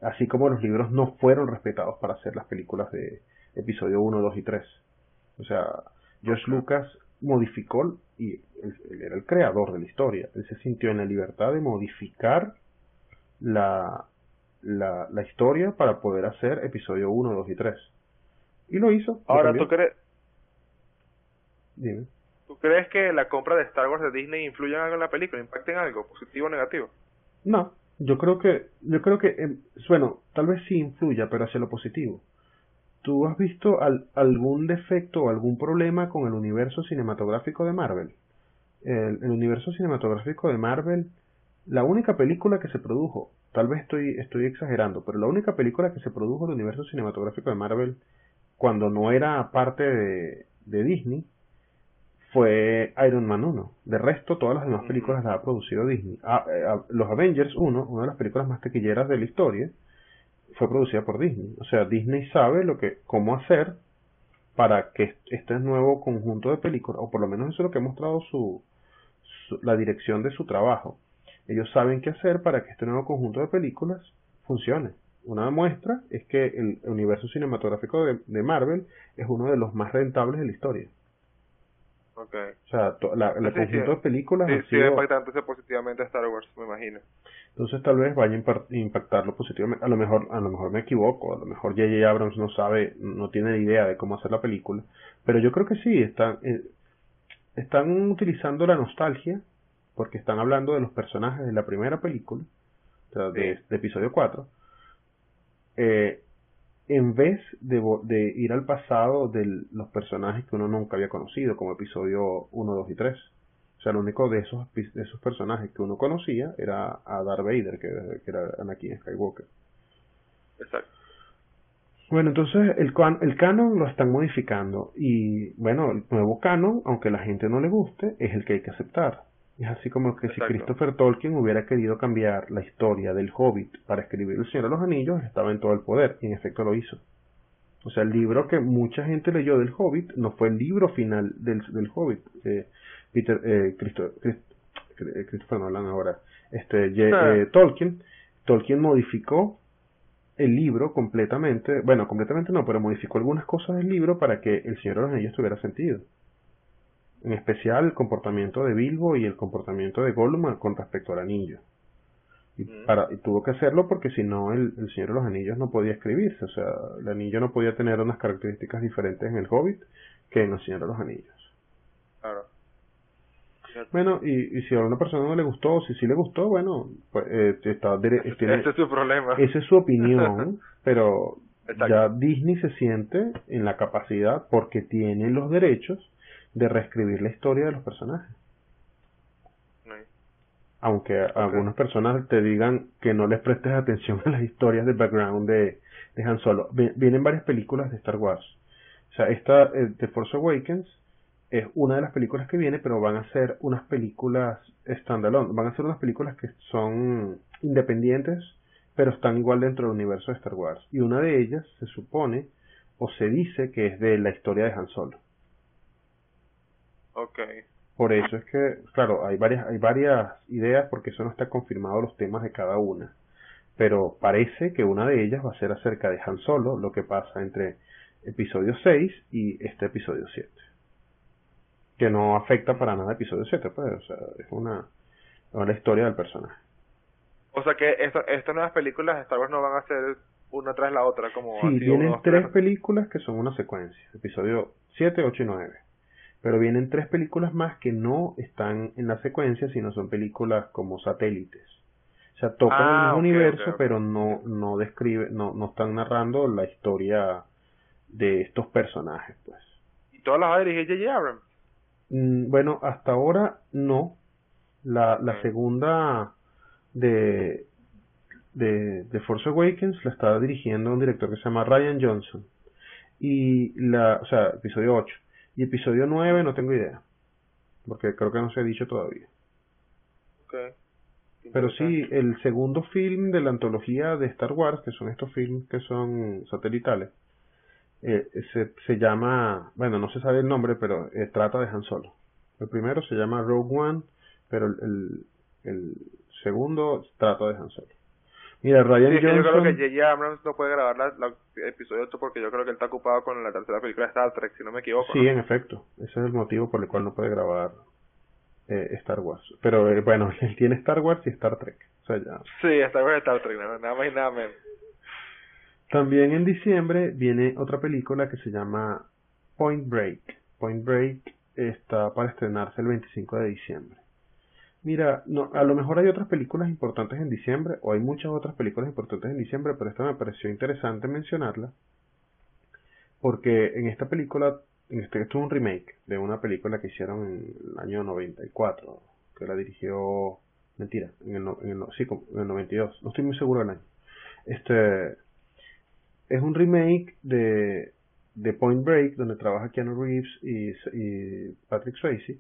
así como los libros no fueron respetados para hacer las películas de episodio 1, 2 y 3. O sea, George Lucas modificó, y él, era el creador de la historia, él se sintió en la libertad de modificar la, la, la historia para poder hacer episodio 1, 2 y 3. Y lo hizo.
Ahora, ¿tú crees?
Dime.
¿Tú crees que la compra de Star Wars de Disney influye en algo en la película? ¿Impacta en algo? ¿Positivo o negativo?
No, yo creo que, yo creo que, em, bueno, tal vez sí influya, pero hacia lo positivo. ¿Tú has visto algún defecto o algún problema con el universo cinematográfico de Marvel? El, el, universo cinematográfico de Marvel, la única película que se produjo, tal vez estoy, estoy exagerando, pero la única película que se produjo del universo cinematográfico de Marvel cuando no era parte de, de Disney fue Iron Man 1. De resto, todas las demás películas las ha producido Disney. Ah, eh, ah, los Avengers 1, una de las películas más taquilleras de la historia, fue producida por Disney. O sea, Disney sabe lo que, cómo hacer para que este nuevo conjunto de películas, o por lo menos eso es lo que ha mostrado su, la dirección de su trabajo. Ellos saben qué hacer para que este nuevo conjunto de películas funcione. Una muestra es que el universo cinematográfico de Marvel es uno de los más rentables de la historia.
Okay.
O sea, la, el conjunto de películas
sí, ha sido... impactante positivamente a Star Wars, me imagino.
Entonces tal vez vaya a impactarlo positivamente. A lo mejor, a lo mejor me equivoco, a lo mejor J.J. Abrams no sabe, no tiene idea de cómo hacer la película. Pero yo creo que sí, están, eh, están utilizando la nostalgia, porque están hablando de los personajes de la primera película, o sea, de, de, episodio 4. Eh, en vez de, de ir al pasado de los personajes que uno nunca había conocido, como episodio 1, 2 y 3. O sea, lo único de esos, de esos personajes que uno conocía era a Darth Vader, que, era Anakin Skywalker.
Exacto.
Bueno, entonces el, el canon lo están modificando y bueno, el nuevo canon, aunque a la gente no le guste, es el que hay que aceptar. Es así como que si Christopher Tolkien hubiera querido cambiar la historia del Hobbit para escribir El Señor de los Anillos, estaba en todo el poder, y en efecto lo hizo. O sea, el libro que mucha gente leyó del Hobbit no fue el libro final del, del Hobbit. Eh, Peter, eh, Christo, eh, Christopher Nolan ahora, este, ah. eh, Tolkien, Tolkien modificó el libro completamente, bueno, completamente no, pero modificó algunas cosas del libro para que El Señor de los Anillos tuviera sentido en especial el comportamiento de Bilbo y el comportamiento de Gollum con respecto al anillo. Y, mm. para, y tuvo que hacerlo porque si no el, Señor de los Anillos no podía escribirse, o sea, el anillo no podía tener unas características diferentes en el Hobbit que en el Señor de los Anillos.
Claro.
Bueno, y, y si a una persona no le gustó, o si sí le gustó, bueno, pues eh, está,
tiene, ese es su problema.
Esa es su opinión, pero ya Disney se siente en la capacidad, porque tiene los derechos, de reescribir la historia de los personajes. Aunque algunas personas te digan que no les prestes atención a las historias de background de, de Han Solo. Vienen varias películas de Star Wars. O sea, esta eh, The Force Awakens es una de las películas que viene, pero van a ser unas películas standalone. Van a ser unas películas que son independientes, pero están igual dentro del universo de Star Wars. Y una de ellas se supone o se dice que es de la historia de Han Solo.
Okay.
Por eso es que, claro, hay varias, hay varias ideas porque eso no está confirmado los temas de cada una. Pero parece que una de ellas va a ser acerca de Han Solo, lo que pasa entre episodio 6 y este episodio 7. Que no afecta para nada episodio 7, pues, o sea, es una, una historia del personaje.
O sea que estas nuevas películas de Star Wars no van a ser una tras la otra, como
Sí, vienen tres películas que son una secuencia, episodio 7, 8 y 9. Pero vienen tres películas más que no están en la secuencia, sino son películas como satélites. O sea, tocan el
Ah,
mismo universo, pero no, no describe, no, no están narrando la historia de estos personajes, pues.
Y todas las va a dirigir J.J. Abrams.
Mm, Bueno, hasta ahora no. La, la segunda de, de, de Force Awakens la está dirigiendo un director que se llama Ryan Johnson. Y la, o sea, episodio 8. Y episodio 9 no tengo idea. Porque creo que no se ha dicho todavía. Pero sí, el segundo film de la antología de Star Wars, que son estos films que son satelitales, eh, se, se llama, bueno, no se sabe el nombre, pero eh, trata de Han Solo. El primero se llama Rogue One, pero el, el, el segundo trata de Han Solo. Mira, Ryan
Sí, que yo creo
Johnson,
que J.J. Abrams no puede grabar la, la episodio 8 porque yo creo que él está ocupado con la tercera película de Star Trek, si no me equivoco.
sí,
¿no?
en efecto, ese es el motivo por el cual no puede grabar eh, Star Wars. Pero eh, bueno, él tiene Star Wars y Star Trek. O sea, ya,
Sí, está con Star Trek, nada más y nada menos.
También en diciembre viene otra película que se llama Point Break. Point Break está para estrenarse el 25 de diciembre. Mira, no, a lo mejor hay otras películas importantes en diciembre, o hay muchas otras películas importantes en diciembre, pero esta me pareció interesante mencionarla, porque en esta película, en este, esto es un remake de una película que hicieron en el año 94, que la dirigió, mentira, en el, en el sí, en el 92, no estoy muy seguro del año. Este, es un remake de, de Point Break, donde trabaja Keanu Reeves y, y Patrick Swayze.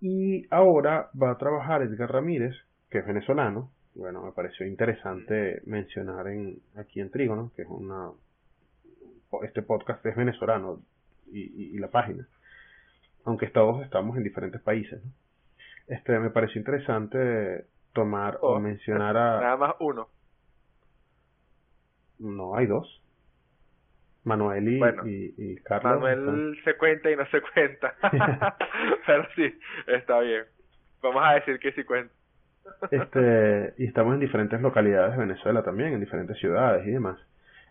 Y ahora va a trabajar Edgar Ramírez, que es venezolano. Bueno, me pareció interesante mencionar en, aquí en Trígono, que es una, este podcast es venezolano y, y- y la página. Aunque todos estamos en diferentes países. ¿no? Este, me pareció interesante tomar o
Oh,
mencionar a...
Nada más uno.
No, hay dos. Manuel y,
Bueno,
y, y Carlos. están-
Manuel se cuenta y no se cuenta. Pero sí, está bien. Vamos a decir que sí cuenta.
Este, y estamos en diferentes localidades de Venezuela también, en diferentes ciudades y demás.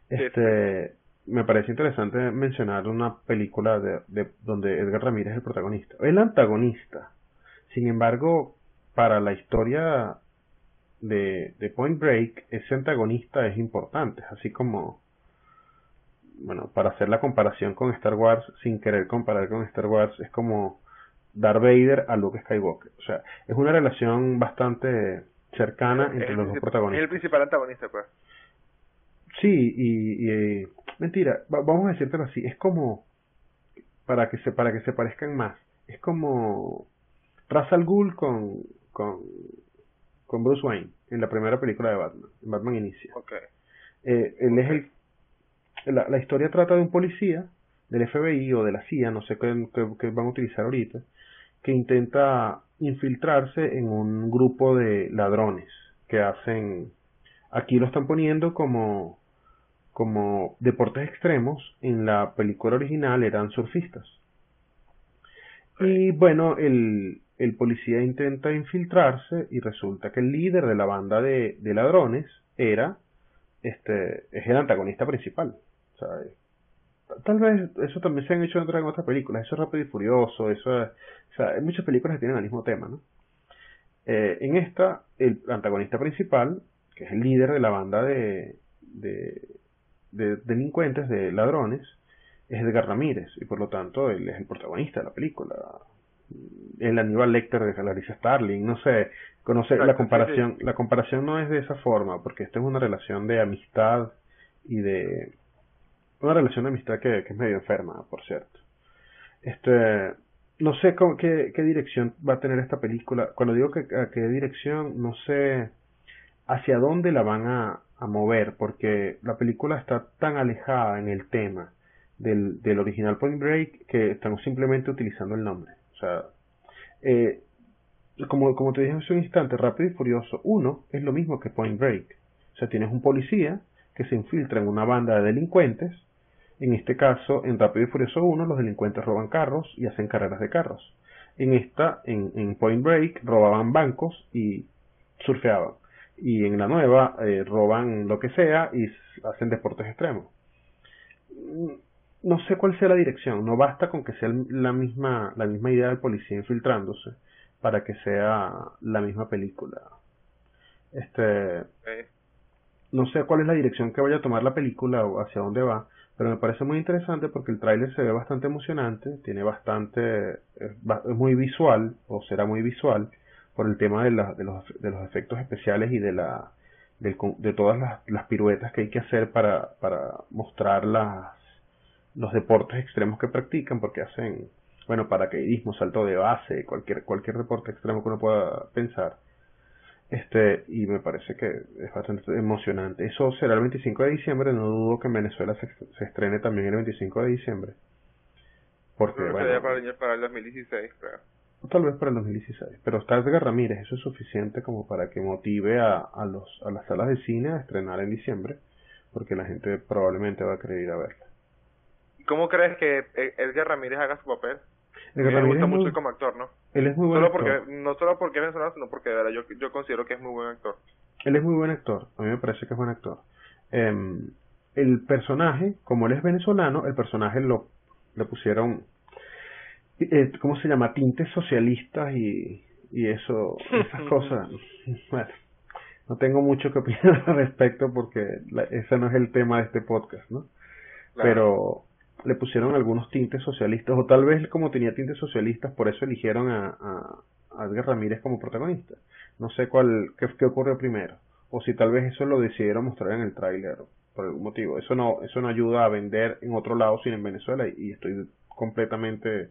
Este, me parece interesante mencionar una película de, de- donde Edgar Ramírez es el protagonista, el antagonista. Sin embargo, para la historia de, de Point Break, ese antagonista es importante, así como, bueno, para hacer la comparación con Star Wars, sin querer comparar con Star Wars, es como Darth Vader a Luke Skywalker. O sea, es una relación bastante cercana entre
el
los dos protagonistas.
Es el principal antagonista, pues.
Sí, y, y, eh, mentira, va- vamos a decírtelo así, es como para que se para que se parezcan más, es como Ra's al Ghul con con con Bruce Wayne en la primera película de Batman, en Batman Inicia.
Ok.
Eh, él es el la, historia trata de un policía del FBI o de la CIA, no sé qué, van a utilizar ahorita, que intenta infiltrarse en un grupo de ladrones que hacen, aquí lo están poniendo como, como deportes extremos, en la película original eran surfistas. Y bueno, el, el policía intenta infiltrarse y resulta que el líder de la banda de, de ladrones era, este, es el antagonista principal. Sea, Tal vez eso también se han hecho en otras, películas, eso es Rápido y Furioso, eso es, o sea, hay muchas películas que tienen el mismo tema, ¿no? Eh, en esta, el antagonista principal, que es el líder de la banda de, de, de delincuentes, de ladrones, es Edgar Ramírez, y por lo tanto él es el protagonista de la película. El Aníbal Lecter de Clarice Starling, no sé, conocer la
sí,
comparación, la comparación no es de esa forma, porque esta es una relación de amistad y de una relación de amistad que, es medio enferma, por cierto. Este, no sé cómo- qué, dirección va a tener esta película. Cuando digo que qué dirección, no sé hacia dónde la van a, a mover, porque la película está tan alejada en el tema del, del original Point Break que están simplemente utilizando el nombre. O sea, eh, como, como te dije hace un instante, Rápido y Furioso 1 es lo mismo que Point Break. O sea, tienes un policía que se infiltra en una banda de delincuentes. En este caso, en Rápido y Furioso 1, los delincuentes roban carros y hacen carreras de carros. En esta, en, en Point Break, robaban bancos y surfeaban. y en la nueva eh, roban lo que sea y hacen deportes extremos. No sé cuál sea la dirección, no basta con que sea la misma, la misma idea del policía infiltrándose para que sea la misma película. Este, no sé cuál es la dirección que vaya a tomar la película o hacia dónde va, pero me parece muy interesante porque el tráiler se ve bastante emocionante, tiene bastante, es, muy visual o será muy visual por el tema de, de, los, de los efectos especiales y de la de, todas las, las, piruetas que hay que hacer para, para mostrar las, los deportes extremos que practican, porque hacen, bueno, paracaidismo, salto de base, cualquier, cualquier deporte extremo que uno pueda pensar este, y me parece que es bastante emocionante. Eso será el 25 de diciembre, no dudo que en Venezuela se, estrene también el 25 de diciembre. Porque,
bueno, para, el, para el 2016, creo.
Tal vez para el 2016, pero está Edgar Ramírez, eso es suficiente como para que motive a, a, los, a las salas de cine a estrenar en diciembre, porque la gente probablemente va a querer ir a verla.
¿Cómo crees que Edgar Ramírez haga su papel? Me gusta mucho como actor, ¿no?
Él es muy buen
solo Porque, no solo porque es venezolano, sino porque de verdad yo, yo considero que es muy buen actor.
Él es muy buen actor, a mí me parece que es buen actor. Eh, el personaje, como él es venezolano, el personaje lo le pusieron, eh, ¿cómo se llama? Tintes socialistas y, y eso, esas cosas. Bueno, no tengo mucho que opinar al respecto porque ese no es el tema de este podcast, ¿no? Pero le pusieron algunos tintes socialistas, o tal vez como tenía tintes socialistas, por eso eligieron a, a, Edgar Ramírez como protagonista. No sé cuál, qué, qué, ocurrió primero, o si tal vez eso lo decidieron mostrar en el tráiler por algún motivo. Eso no, eso no ayuda a vender en otro lado sino en Venezuela y, estoy completamente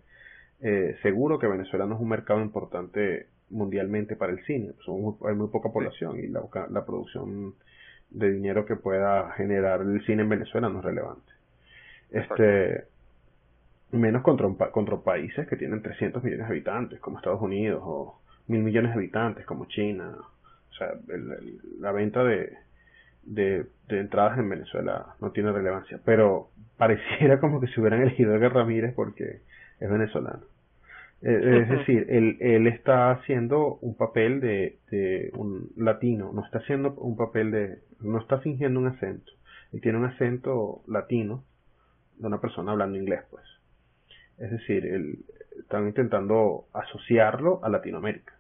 eh, seguro que Venezuela no es un mercado importante mundialmente para el cine. hay muy poca población y la, la producción de dinero que pueda generar el cine en Venezuela no es relevante este menos contra, contra países que tienen 300 millones de habitantes como Estados Unidos o mil millones de habitantes como China. O sea la venta de, de, entradas en Venezuela no tiene relevancia pero pareciera como que se hubieran elegido a Ramírez porque es venezolano. Eh, es decir, él, él está haciendo un papel de, de un latino, no está haciendo un papel de, no está fingiendo un acento, él tiene un acento latino, de una persona hablando inglés, pues. Es decir, el, están intentando asociarlo a Latinoamérica,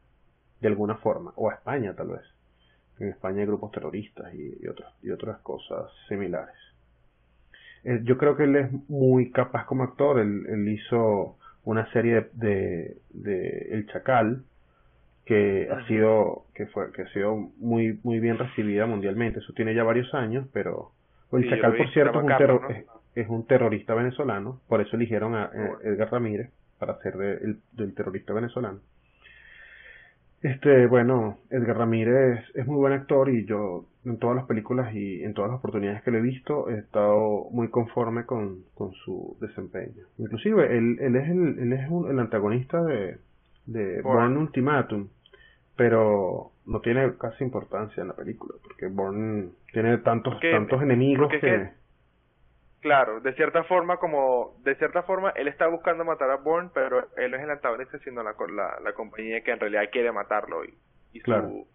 de alguna forma, o a España tal vez. En España hay grupos terroristas y, otras, y otras cosas similares. Eh, yo creo que él es muy capaz como actor, él, hizo una serie de, de, El Chacal, que ha sido que fue que ha sido muy muy bien recibida mundialmente eso tiene ya varios años pero el chacal por cierto es un, terror, es un terrorista venezolano, por eso eligieron a eh, Edgar Ramírez para ser del terrorista venezolano. Este, bueno, Edgar Ramírez es muy buen actor y yo en todas las películas y en todas las oportunidades que lo he visto he estado muy conforme con, con su desempeño. Inclusive él, él es, el, él es el antagonista de, de Born Ultimatum, pero no tiene casi importancia en la película porque Born tiene tantos tantos enemigos que
Claro, de cierta forma, como de cierta forma, él está buscando matar a Bourne, pero él no es el antagonista, sino la, la, la compañía que en realidad quiere matarlo y, y su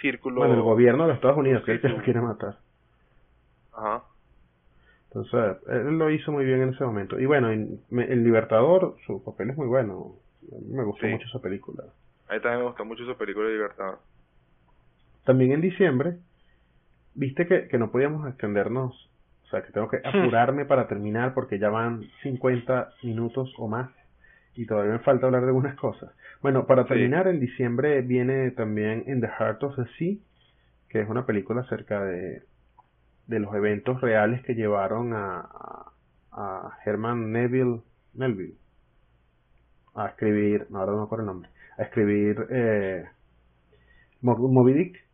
círculo.
Bueno, el gobierno de los Estados Unidos que él lo quiere matar.
Ajá.
Entonces, él lo hizo muy bien en ese momento. Y bueno, El Libertador, su papel es muy bueno. A mí me gustó mucho esa película.
A mí también me gustó mucho su película de Libertador.
También en diciembre, viste que, que no podíamos extendernos sea, que tengo que apurarme para terminar porque ya van 50 minutos o más y todavía me falta hablar de algunas cosas. Bueno, para terminar, en diciembre viene también In the Heart of the Sea, que es una película acerca de, de los eventos reales que llevaron a, a, Herman Neville, Melville a escribir, no, ahora no me acuerdo el nombre, a escribir eh, Moby Dick.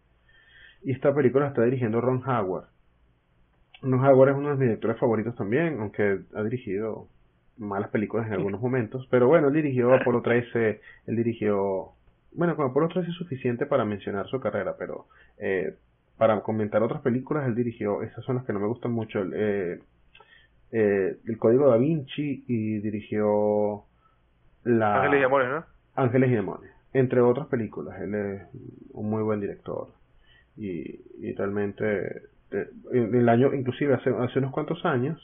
Y esta película está dirigiendo Ron Howard. Ron Howard es uno de mis directores favoritos también, aunque ha dirigido malas películas en algunos momentos. Pero bueno, él dirigió Apolo 13, él dirigió... Bueno, con Apolo 13 es suficiente para mencionar su carrera, pero eh, para comentar otras películas, él dirigió, esas son las que no me gustan mucho, eh, eh, El Código da Vinci y dirigió la...
Ángeles y Demonios, ¿no?
Ángeles y Demonios, entre otras películas. Él es un muy buen director y, y realmente en el año, inclusive hace, hace unos cuantos años,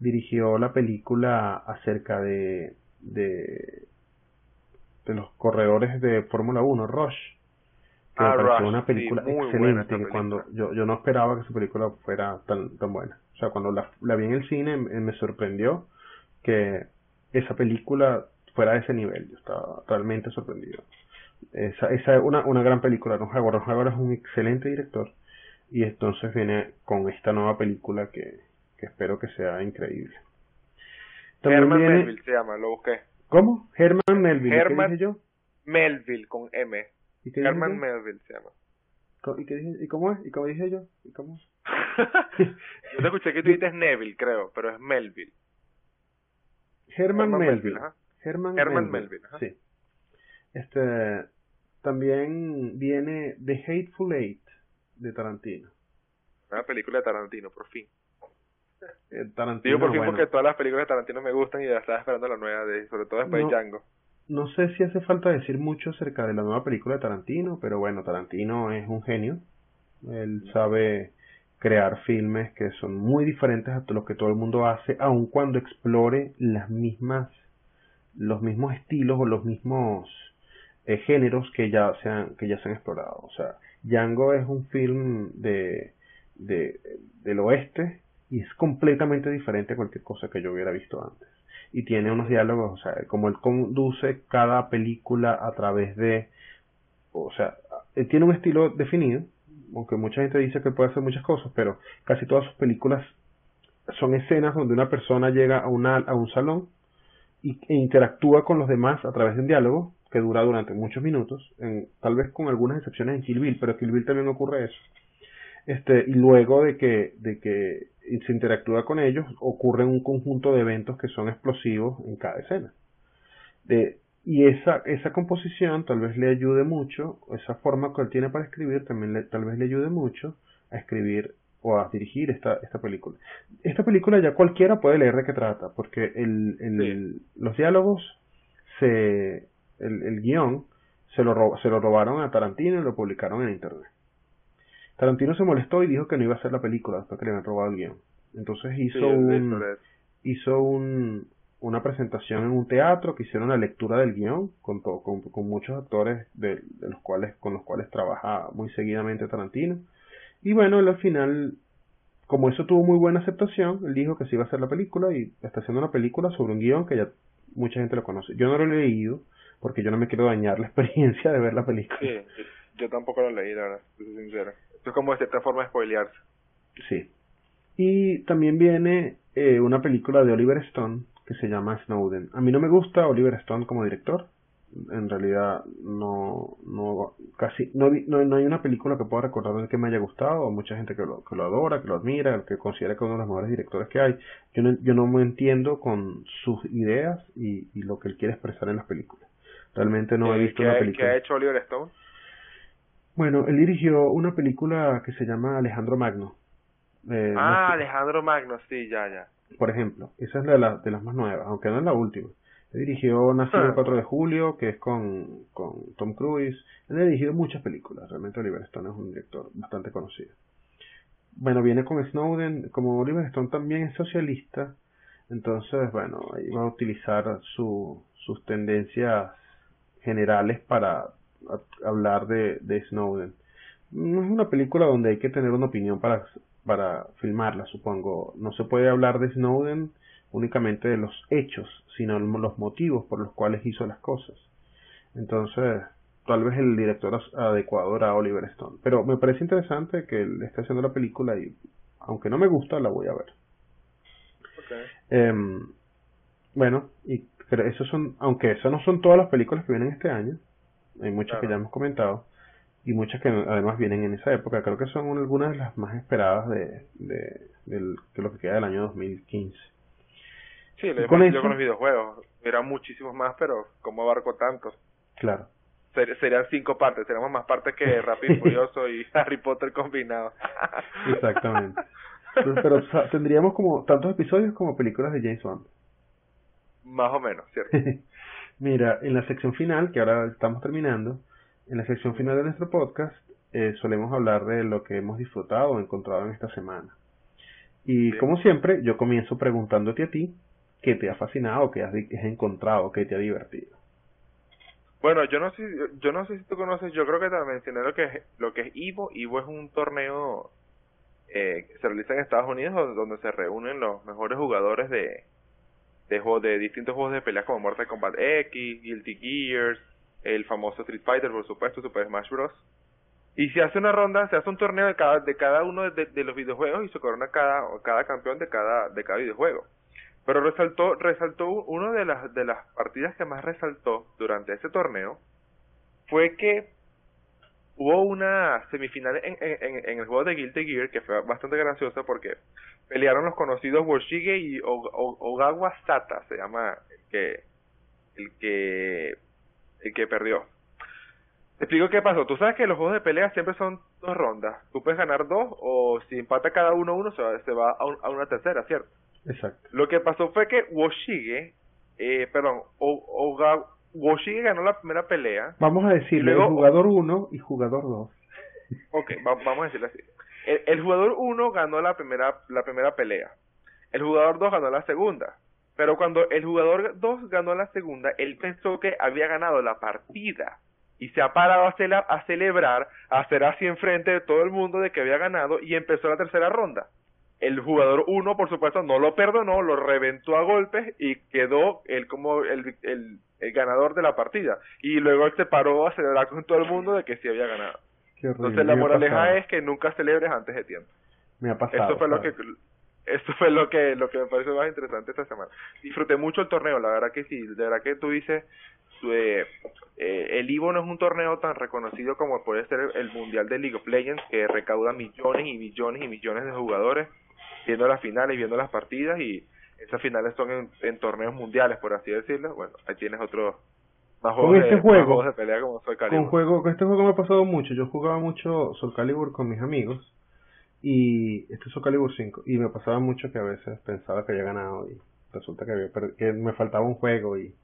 dirigió la película acerca de, de, de los corredores de Fórmula 1, Rush. Que
Ah,
me pareció
Rush,
una película excelente. que cuando
película.
yo, yo no esperaba que su película fuera tan, tan buena. O sea, cuando la, la vi en el cine me, me sorprendió que esa película fuera de ese nivel. Yo estaba realmente sorprendido. Esa, esa es una, una gran película. Ron Howard. Ron Howard es un excelente director. Y entonces viene con esta nueva película que, que espero que sea increíble. También
Herman
viene-
Melville se llama, lo busqué.
¿Cómo? Herman Melville. ¿Y
Herman-
¿Qué dije yo?
Melville con M.
¿Y qué
Herman? Melville se llama.
¿Y, qué dije? ¿Y cómo es? ¿Y cómo dije yo? ¿Y cómo es?
Yo te escuché que tú dices Neville, creo, pero es Melville.
Herman,
Herman
Melville. Herman,
Herman
Melville.
Melville.
Sí. Este, también viene The Hateful Eight de Tarantino.
Una película de Tarantino, por fin.
Eh, Tarantino,
Digo por fin
bueno,
porque todas las películas de Tarantino me gustan y ya estaba esperando la nueva de, sobre todo después
No.
de Django.
no sé si hace falta decir mucho acerca de la nueva película de Tarantino, pero bueno, Tarantino es un genio. Él sabe crear filmes que son muy diferentes a lo que todo el mundo hace, aun cuando explore las mismas, los mismos estilos o los mismos eh, géneros que ya se han, que ya se han explorado. O sea, Django es un film de, de, del oeste y es completamente diferente a cualquier cosa que yo hubiera visto antes. Y tiene unos diálogos, o sea, como él conduce cada película a través de, o sea, él tiene un estilo definido, aunque mucha gente dice que puede hacer muchas cosas, pero casi todas sus películas son escenas donde una persona llega a, una, a un salón y, e interactúa con los demás a través de un diálogo que dura durante muchos minutos, en, tal vez con algunas excepciones en Kill Bill, pero en Kill Bill también ocurre eso. Este, y luego de que, de que se interactúa con ellos, ocurre un conjunto de eventos que son explosivos en cada escena. De, y esa, esa composición tal vez le ayude mucho, esa forma que él tiene para escribir también le, tal vez le ayude mucho a escribir o a dirigir esta, esta película. Esta película ya cualquiera puede leer de qué trata, porque el, el, los diálogos, se, el, el guion, se lo, se lo robaron a Tarantino y lo publicaron en internet. Tarantino se molestó y dijo que no iba a hacer la película después que le habían robado el guion. Entonces hizo
Sí,
un, hizo un, una presentación en un teatro que hicieron la lectura del guion con, to- con, con muchos actores de, de los cuales con los cuales trabaja muy seguidamente Tarantino y bueno él al final como eso tuvo muy buena aceptación él dijo que se iba a hacer la película y está haciendo una película sobre un guion que ya mucha gente lo conoce yo no lo he leído porque yo no me quiero dañar la experiencia de ver la película
Sí, yo, yo tampoco lo leí, la verdad, soy sincero. Esto es como de cierta forma spoilearse.
Sí. Y también viene eh, una película de Oliver Stone que se llama Snowden. A mí no me gusta Oliver Stone como director. En realidad no, no casi no, vi- no, no hay una película que pueda recordar de que me haya gustado. Mucha gente que lo, que lo adora, que lo admira, que considera que es uno de los mejores directores que hay. Yo no, yo no me entiendo con sus ideas y, y lo que él quiere expresar en las películas. Realmente no he visto
¿qué,
una película.
¿Qué ha hecho Oliver Stone?
Bueno, él dirigió una película que se llama Alejandro Magno. Eh, no
ah,
sé-
Alejandro Magno, sí, ya, ya.
por ejemplo. Esa es la de, la- de las más nuevas, aunque no es la última. Él dirigió Nacido el
Ah.
4 de julio, que es con, con Tom Cruise. Él ha dirigido muchas películas. Realmente Oliver Stone es un director bastante conocido. Bueno, viene con Snowden. Como Oliver Stone también es socialista, entonces, bueno, ahí va a utilizar su, sus tendencias generales para hablar de, de Snowden. No es una película donde hay que tener una opinión para, para filmarla, supongo. No se puede hablar de Snowden únicamente de los hechos, sino los motivos por los cuales hizo las cosas. Entonces, tal vez el director adecuado era Oliver Stone. Pero me parece interesante que él esté haciendo la película y, aunque no me gusta, la voy a ver. Em, bueno, y pero esos son, aunque esas no son todas las películas que vienen este año, hay muchas que ya hemos comentado y muchas que además vienen en esa época. Creo que son algunas de las más esperadas de, de, del- de lo que queda del año 2015.
Sí, lo
con
yo
eso-
con los videojuegos. Eran muchísimos más, pero ¿cómo abarco tantos?
Claro.
Ser- serían cinco partes, seríamos más partes que Rápido y Furioso y Harry Potter combinados.
Exactamente. Pero, pero, o sea, tendríamos como tantos episodios como películas de James Bond.
Más o menos, ¿cierto?
Mira, en la sección final, que ahora estamos terminando, en la sección final de nuestro podcast, eh, solemos hablar de lo que hemos disfrutado o encontrado en esta semana. Y como siempre, yo comienzo preguntándote a ti qué te ha fascinado, qué has, has encontrado, qué te ha divertido.
Bueno, yo no sé, yo no sé si tú conoces, yo creo que te mencioné lo que es, lo que es Ivo. Ivo es un torneo eh, que se realiza en Estados Unidos donde, se reúnen los mejores jugadores de, de, de distintos juegos de peleas como Mortal Kombat X, Guilty Gears, el famoso Street Fighter, por supuesto, Super Smash Bros. Y se hace una ronda, se hace un torneo de cada, de cada uno de, de los videojuegos y se corona cada, cada campeón de cada, de cada videojuego. Pero resaltó, resaltó una de las, de las partidas que más resaltó durante ese torneo fue que hubo una semifinal en, en, en el juego de Guilty Gear que fue bastante graciosa porque pelearon los conocidos Worshige y Ogawa Sata, se llama el que, el que, el que perdió. Te explico qué pasó. Tú sabes que los juegos de pelea siempre son dos rondas. Tú puedes ganar dos o si empata cada uno uno se va, se va a, a una tercera, ¿cierto?
Exacto.
Lo que pasó fue que Woshige, eh, perdón, o, Woshige ganó la primera pelea.
Vamos a decirle luego, jugador 1 y jugador 2.
Ok, vamos a decirlo así. El, jugador 1 ganó la primera, la primera pelea. El jugador 2 ganó la segunda. Pero cuando el jugador 2 ganó la segunda, él pensó que había ganado la partida. Y se ha parado a, a celebrar, a hacer así enfrente de todo el mundo de que había ganado y empezó la tercera ronda. El jugador 1, por supuesto, no lo perdonó, lo reventó a golpes y quedó él como el, el, el ganador de la partida. Y luego él se paró a celebrar con todo el mundo de que sí había ganado. Entonces la moraleja es que nunca celebres antes de tiempo.
Me ha pasado.
Eso fue lo que esto fue lo que lo que me parece más interesante esta semana. Disfruté mucho el torneo, la verdad que sí, de verdad que tú dices eh, eh, el Ivo no es un torneo tan reconocido como puede ser el Mundial de League of Legends que recauda millones y millones y millones de jugadores viendo las finales, viendo las partidas y esas finales son en, torneos mundiales, por así decirlo. Bueno, ahí tienes otro
más juegos, este de, juego,
de pelea como Soul Calibur.
Con, juego, con este juego me ha pasado mucho. Yo jugaba mucho Soul Calibur con mis amigos y este es Soul Calibur 5 y me pasaba mucho que a veces pensaba que había ganado y resulta que, había que me faltaba un juego y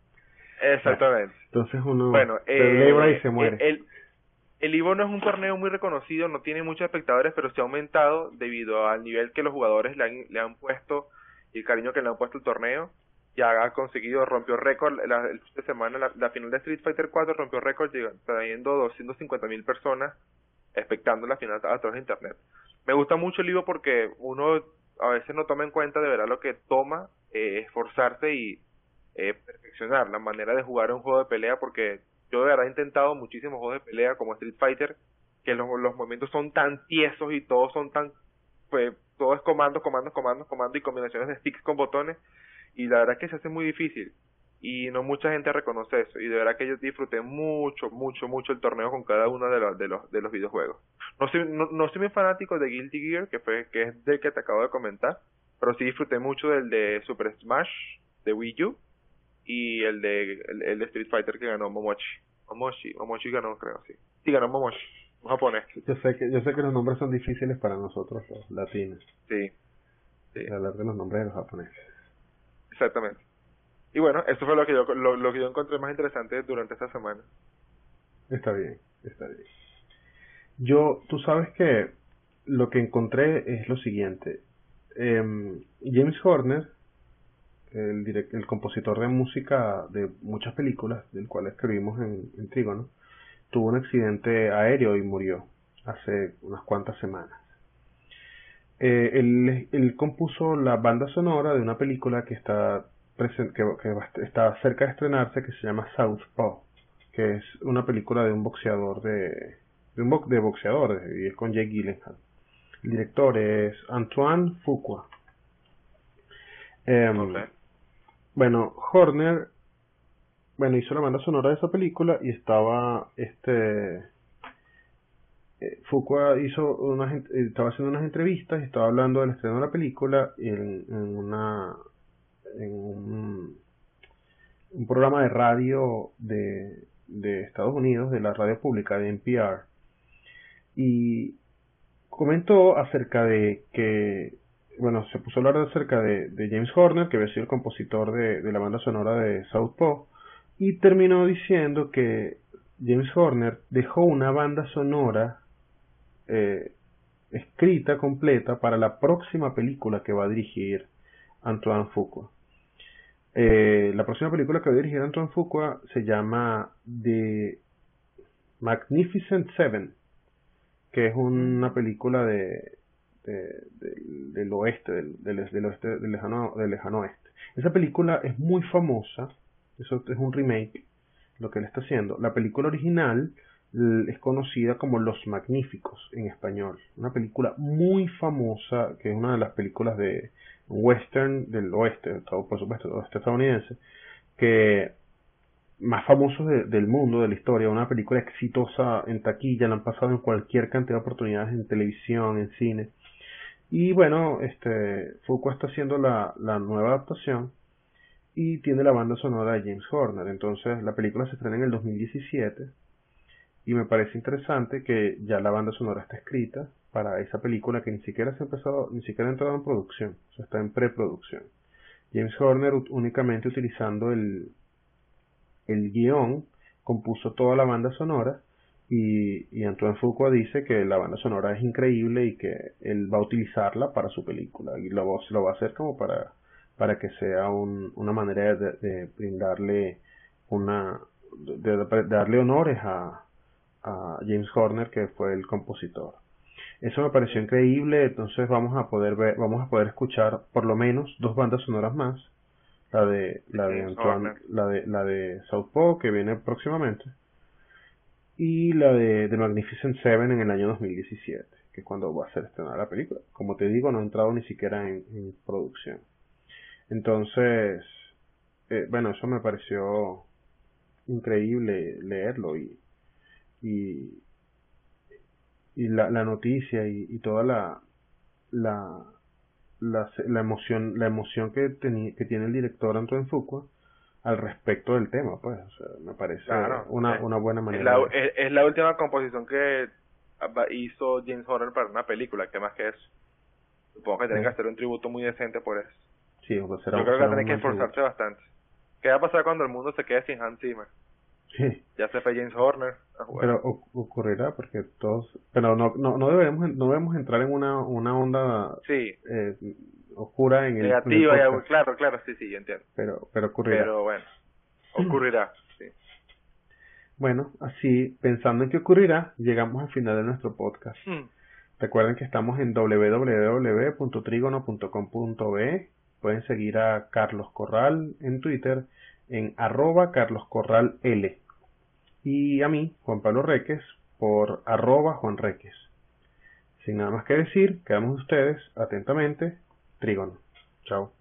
exactamente
entonces uno
bueno
celebra y eh, se muere
el, el Ivo no es un torneo muy reconocido, no tiene muchos espectadores, pero se ha aumentado debido al nivel que los jugadores le han, le han puesto y el cariño que le han puesto al torneo. Ya ha conseguido, rompió récord, la, esta semana la, final de Street Fighter 4 rompió récord, trayendo 250 mil personas expectando la final a través de internet. Me gusta mucho el Ivo porque uno a veces no toma en cuenta de verdad lo que toma eh, esforzarse y eh, perfeccionar la manera de jugar un juego de pelea porque yo de verdad he intentado muchísimos juegos de pelea como Street Fighter, que los, los movimientos son tan tiesos y todos son tan, pues, todo es comandos, comandos, comandos, comandos y combinaciones de sticks con botones, y la verdad que se hace muy difícil, y no mucha gente reconoce eso, y de verdad que yo disfruté mucho, mucho, mucho el torneo con cada uno de los, de los, de los videojuegos. No soy, no, no soy muy fanático de Guilty Gear, que fue, que es del que te acabo de comentar, pero sí disfruté mucho del de Super Smash, de Wii U, y el de el, de Street Fighter que ganó Momochi. Momochi, Momochi ganó, creo, sí. Sí, ganó Momochi, un japonés.
Yo sé que yo sé que los nombres son difíciles para nosotros los latinos.
Sí.
sí. Hablar de los nombres de los japoneses.
Exactamente. Y bueno, eso fue lo que yo lo, lo que yo encontré más interesante durante esta semana.
Está bien, está bien. Yo, tú sabes que lo que encontré es lo siguiente. Eh, James Horner el, el compositor de música de muchas películas, del cual escribimos en, en Trígono, tuvo un accidente aéreo y murió hace unas cuantas semanas. Eh, él, compuso la banda sonora de una película que está, que, está cerca de estrenarse que se llama Southpaw, que es una película de un boxeador de, de un de boxeador y es con Jake Gyllenhaal. El director es Antoine Fuqua. Em, bueno, Horner, bueno, hizo la banda sonora de esa película y estaba, este, eh, Fuqua hizo unas, eh, estaba haciendo unas entrevistas y estaba hablando del estreno de la película en, una, en un, programa de radio de, Estados Unidos, de la radio pública de NPR, y comentó acerca de que bueno, se puso a hablar acerca de, de, James Horner, que había sido el compositor de, de la banda sonora de Southpaw, y terminó diciendo que James Horner dejó una banda sonora eh, escrita completa para la próxima película que va a dirigir Antoine Fuqua. Eh, la próxima película que va a dirigir Antoine Fuqua se llama The Magnificent Seven, que es una película de, del oeste, del, del, oeste, del lejano, del lejano oeste. Esa película es muy famosa, eso es un remake, lo que él está haciendo. La película original es conocida como Los Magníficos en español. Una película muy famosa, que es una de las películas de western del oeste, por supuesto, oeste estadounidense, que más famosos del mundo, de la historia, una película exitosa en taquilla, la han pasado en cualquier cantidad de oportunidades en televisión, en cine. Y bueno, este Foucault está haciendo la, la nueva adaptación y tiene la banda sonora de James Horner. Entonces la película se estrena en el 2017 y me parece interesante que ya la banda sonora está escrita para esa película que ni siquiera se ha empezado, ni siquiera ha entrado en producción, o sea, está en preproducción. James Horner únicamente utilizando el, el guion compuso toda la banda sonora y, y Antoine Fuqua dice que la banda sonora es increíble y que él va a utilizarla para su película y lo, lo va a hacer como para, para que sea un, una manera de, brindarle una de darle honores a, a James Horner, que fue el compositor. Eso me pareció increíble, entonces vamos a poder ver, vamos a poder escuchar por lo menos dos bandas sonoras más, la de la de Antoine, la de la de Southpaw que viene próximamente y la de The Magnificent Seven en el año 2017, que es cuando va a ser estrenada la película. Como te digo, no ha entrado ni siquiera en, producción. Entonces, eh, bueno, eso me pareció increíble leerlo y y, y la, la noticia y, y toda la, la, la, la, emoción la emoción que, que tiene el director Antoine Fuqua al respecto del tema pues me parece una, una buena manera
es la, es, la última composición que hizo James Horner para una película que más que eso supongo que tienen que hacer un tributo muy decente por eso
sí, pues
yo creo que tienen que esforzarse bastante ¿qué va a pasar cuando el mundo se quede sin Hans Zimmer?
Sí.
Ya se fue James Horner.
Pero ocurrirá porque todos, pero no, no, no debemos, no debemos entrar en una, una onda
sí.
eh, oscura en el
negativa, claro, claro, sí, sí, yo entiendo.
Pero, pero ocurrirá.
Pero bueno, ocurrirá, sí.
Bueno, así pensando en que ocurrirá, llegamos al final de nuestro podcast.
Hmm.
Recuerden que estamos en www.trigono.com.be. Pueden seguir a Carlos Corral en Twitter en arroba carloscorral L. Y a mí, Juan Pablo Reques, por arroba Juan Reques. Sin nada más que decir, quedamos ustedes atentamente, Trígono. Chao.